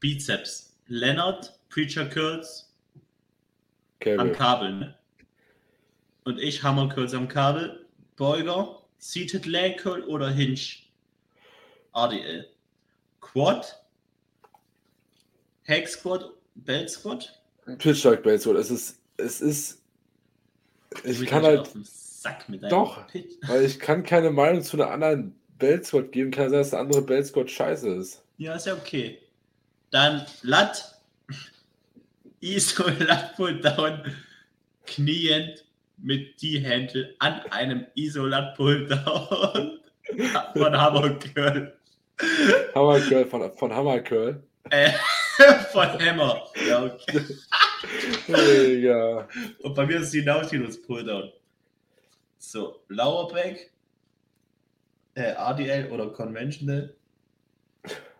Speaker 2: Bizeps. Leonard, Preacher Curls am
Speaker 1: Cable.
Speaker 2: Kabel. Ne? Und ich Hammer Curls am Kabel. Beuger, Seated Leg Curl oder Hinge. RDL. Quad. Hack Squat, Belt Squat.
Speaker 1: Pitchshark Baseball. Es ist, es ist, ich
Speaker 2: Du
Speaker 1: kann halt,
Speaker 2: auf den Sack mit deinem
Speaker 1: Doch.
Speaker 2: Pit.
Speaker 1: weil ich kann keine Meinung zu einer anderen Belt Squad geben, kann sein, dass der andere Belt Squad scheiße ist.
Speaker 2: Ja, ist ja okay. Dann Lat. ISO Lat Pull Down. Kniend mit die Händel an einem ISO Lat Pull Down. Von Hammer Curl.
Speaker 1: Hammer Curl von, von Hammer Curl.
Speaker 2: Äh, von Hammer. Ja, okay.
Speaker 1: Digga.
Speaker 2: Und bei mir ist die Nautilus Pull Down. So, Lower Back. Äh, RDL oder Conventional.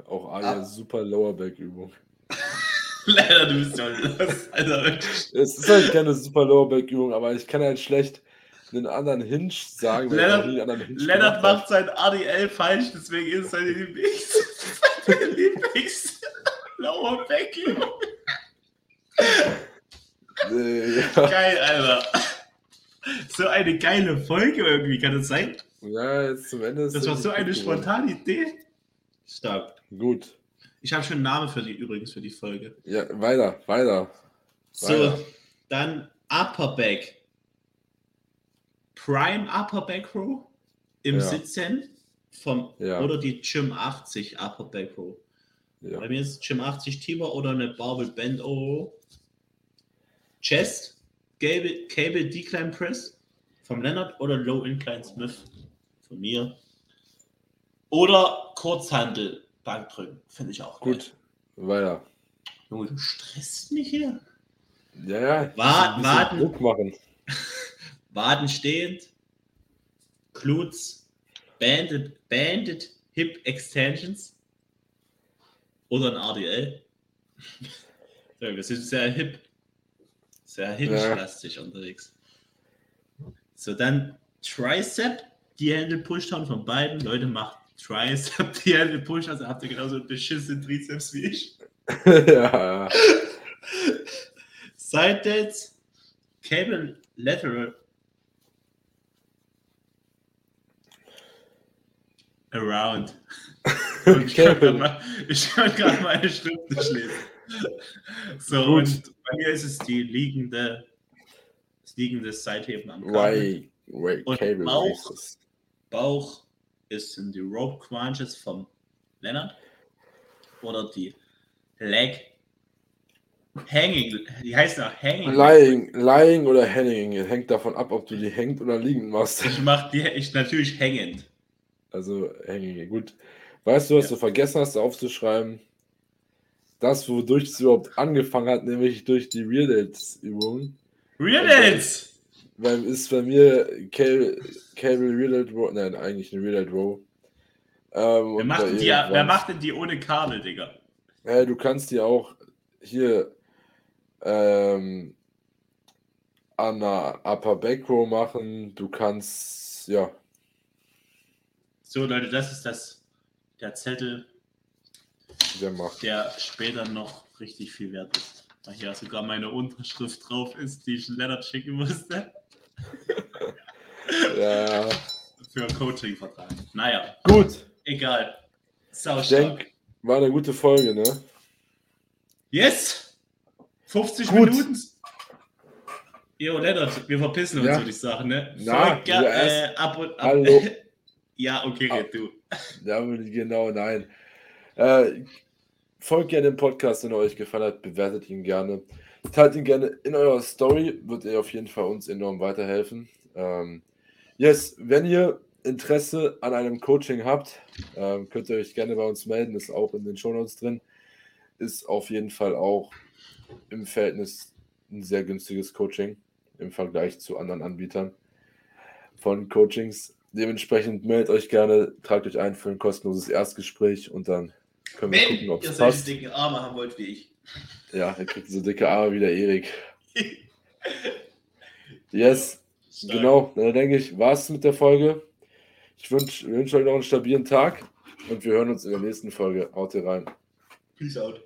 Speaker 1: Auch
Speaker 2: Ah.
Speaker 1: eine super Lower Back Übung.
Speaker 2: Leider, du bist so los, Alter. wirklich.
Speaker 1: Es ist halt keine super Lower Back Übung, aber ich kann halt schlecht einen anderen Hinge sagen,
Speaker 2: Lennart-
Speaker 1: anderen Hinge
Speaker 2: Lennart macht sein ADL falsch, deswegen ist es seine Lieblings. seine Lieblings. Lower Back.
Speaker 1: habe. Digga.
Speaker 2: Geil, Alter. So eine geile Folge irgendwie, kann das sein?
Speaker 1: Ja, jetzt zum Ende
Speaker 2: Das war so eine spontane Idee. Stark.
Speaker 1: Gut.
Speaker 2: Ich habe schon einen Namen für die übrigens für die Folge.
Speaker 1: Ja, weiter, weiter.
Speaker 2: So,
Speaker 1: Weiter.
Speaker 2: dann Upper Back. Prime Upper Back Row im
Speaker 1: Ja.
Speaker 2: Sitzen vom
Speaker 1: Ja.
Speaker 2: oder die Gym 80 Upper Back Row.
Speaker 1: Ja.
Speaker 2: Bei mir ist Gym 80 Tiber oder eine Barbell Band Row. Chest, Cable, Cable Decline Press vom Leonard oder Low Incline Smith von mir. Oder Kurzhandel Bankdrücken, finde ich auch
Speaker 1: Gut. Weiter.
Speaker 2: Junge, du stresst mich hier.
Speaker 1: Ja, ja.
Speaker 2: Wa-
Speaker 1: ein bisschen
Speaker 2: Waden.
Speaker 1: Druck machen.
Speaker 2: Waden stehend, Glutes, Banded, Banded Hip Extensions oder ein RDL. Wir sind sehr hip, sehr hinge-lastig unterwegs. So, dann Tricep, die Hände Pushdown von beiden. Leute, macht Tricep, die Hände Pushdown, also habt ihr genauso einen beschissenen Trizeps wie ich.
Speaker 1: ja.
Speaker 2: Side Delts, Cable Lateral Around. Und ich kann gerade meine Schrift nicht lesen. So,
Speaker 1: Gut.
Speaker 2: und bei mir ist es die liegende, das liegende Seitheben am Kabel.
Speaker 1: Why, why
Speaker 2: Und
Speaker 1: Cable
Speaker 2: Bauch.
Speaker 1: Races.
Speaker 2: Bauch ist in die Rope Crunches vom Lennart. Oder die Leg Hanging, die heißen auch Hanging.
Speaker 1: Lying, lying oder hanging. Hängt davon ab, ob du die hängt oder liegend machst.
Speaker 2: Ich mache die ich natürlich hängend.
Speaker 1: Also hanging. Gut. Weißt du, was
Speaker 2: Ja.
Speaker 1: du vergessen hast aufzuschreiben? Das, wodurch es überhaupt angefangen hat, nämlich durch die Real Dates Übung.
Speaker 2: Real Dance!
Speaker 1: Weil ist bei mir Cable, Real Date Row, nein, eigentlich eine Real Date Row. Ähm,
Speaker 2: Wer macht, die, wer macht denn die ohne Kabel, Digga?
Speaker 1: Ja, du kannst die auch hier ähm, an einer Upper Back Row machen. Du kannst, ja,
Speaker 2: So, Leute, das ist das, der Zettel,
Speaker 1: der macht.
Speaker 2: der später noch richtig viel wert ist. weil ja sogar meine Unterschrift drauf ist, die ich Leonard schicken musste.
Speaker 1: Ja,
Speaker 2: Für Coaching-Vertrag. Naja,
Speaker 1: gut.
Speaker 2: egal. Sau
Speaker 1: Ich denke, war eine gute Folge, ne?
Speaker 2: Yes! 50
Speaker 1: Gut.
Speaker 2: Minuten. Jo, Lennart, wir verpissen uns,
Speaker 1: Ja.
Speaker 2: würde ich sagen, ne?
Speaker 1: Na, wir
Speaker 2: äh, ab und ab.
Speaker 1: Hallo.
Speaker 2: ja, okay,
Speaker 1: Ah.
Speaker 2: red du.
Speaker 1: Ja, genau, nein. Äh, folgt gerne dem Podcast, wenn er euch gefallen hat, bewertet ihn gerne. Teilt ihn gerne in eurer Story, wird ihr auf jeden Fall uns enorm weiterhelfen. Ähm, yes, wenn ihr Interesse an einem Coaching habt, ähm, könnt ihr euch gerne bei uns melden, ist auch in den Shownotes drin. Ist auf jeden Fall auch im Verhältnis ein sehr günstiges Coaching im Vergleich zu anderen Anbietern von Coachings. Dementsprechend meldet euch gerne, tragt euch ein für ein kostenloses Erstgespräch und dann können wir
Speaker 2: Wenn
Speaker 1: gucken, ob
Speaker 2: ihr solche
Speaker 1: passt.
Speaker 2: dicke Arme haben wollt wie ich.
Speaker 1: Ja, er kriegt so dicke Arme wie der Erik. Yes,
Speaker 2: Stark.
Speaker 1: genau. Dann denke ich, war es mit der Folge. Ich wünsche wünsch euch noch einen stabilen Tag und wir hören uns in der nächsten Folge. Haut rein.
Speaker 2: Peace out.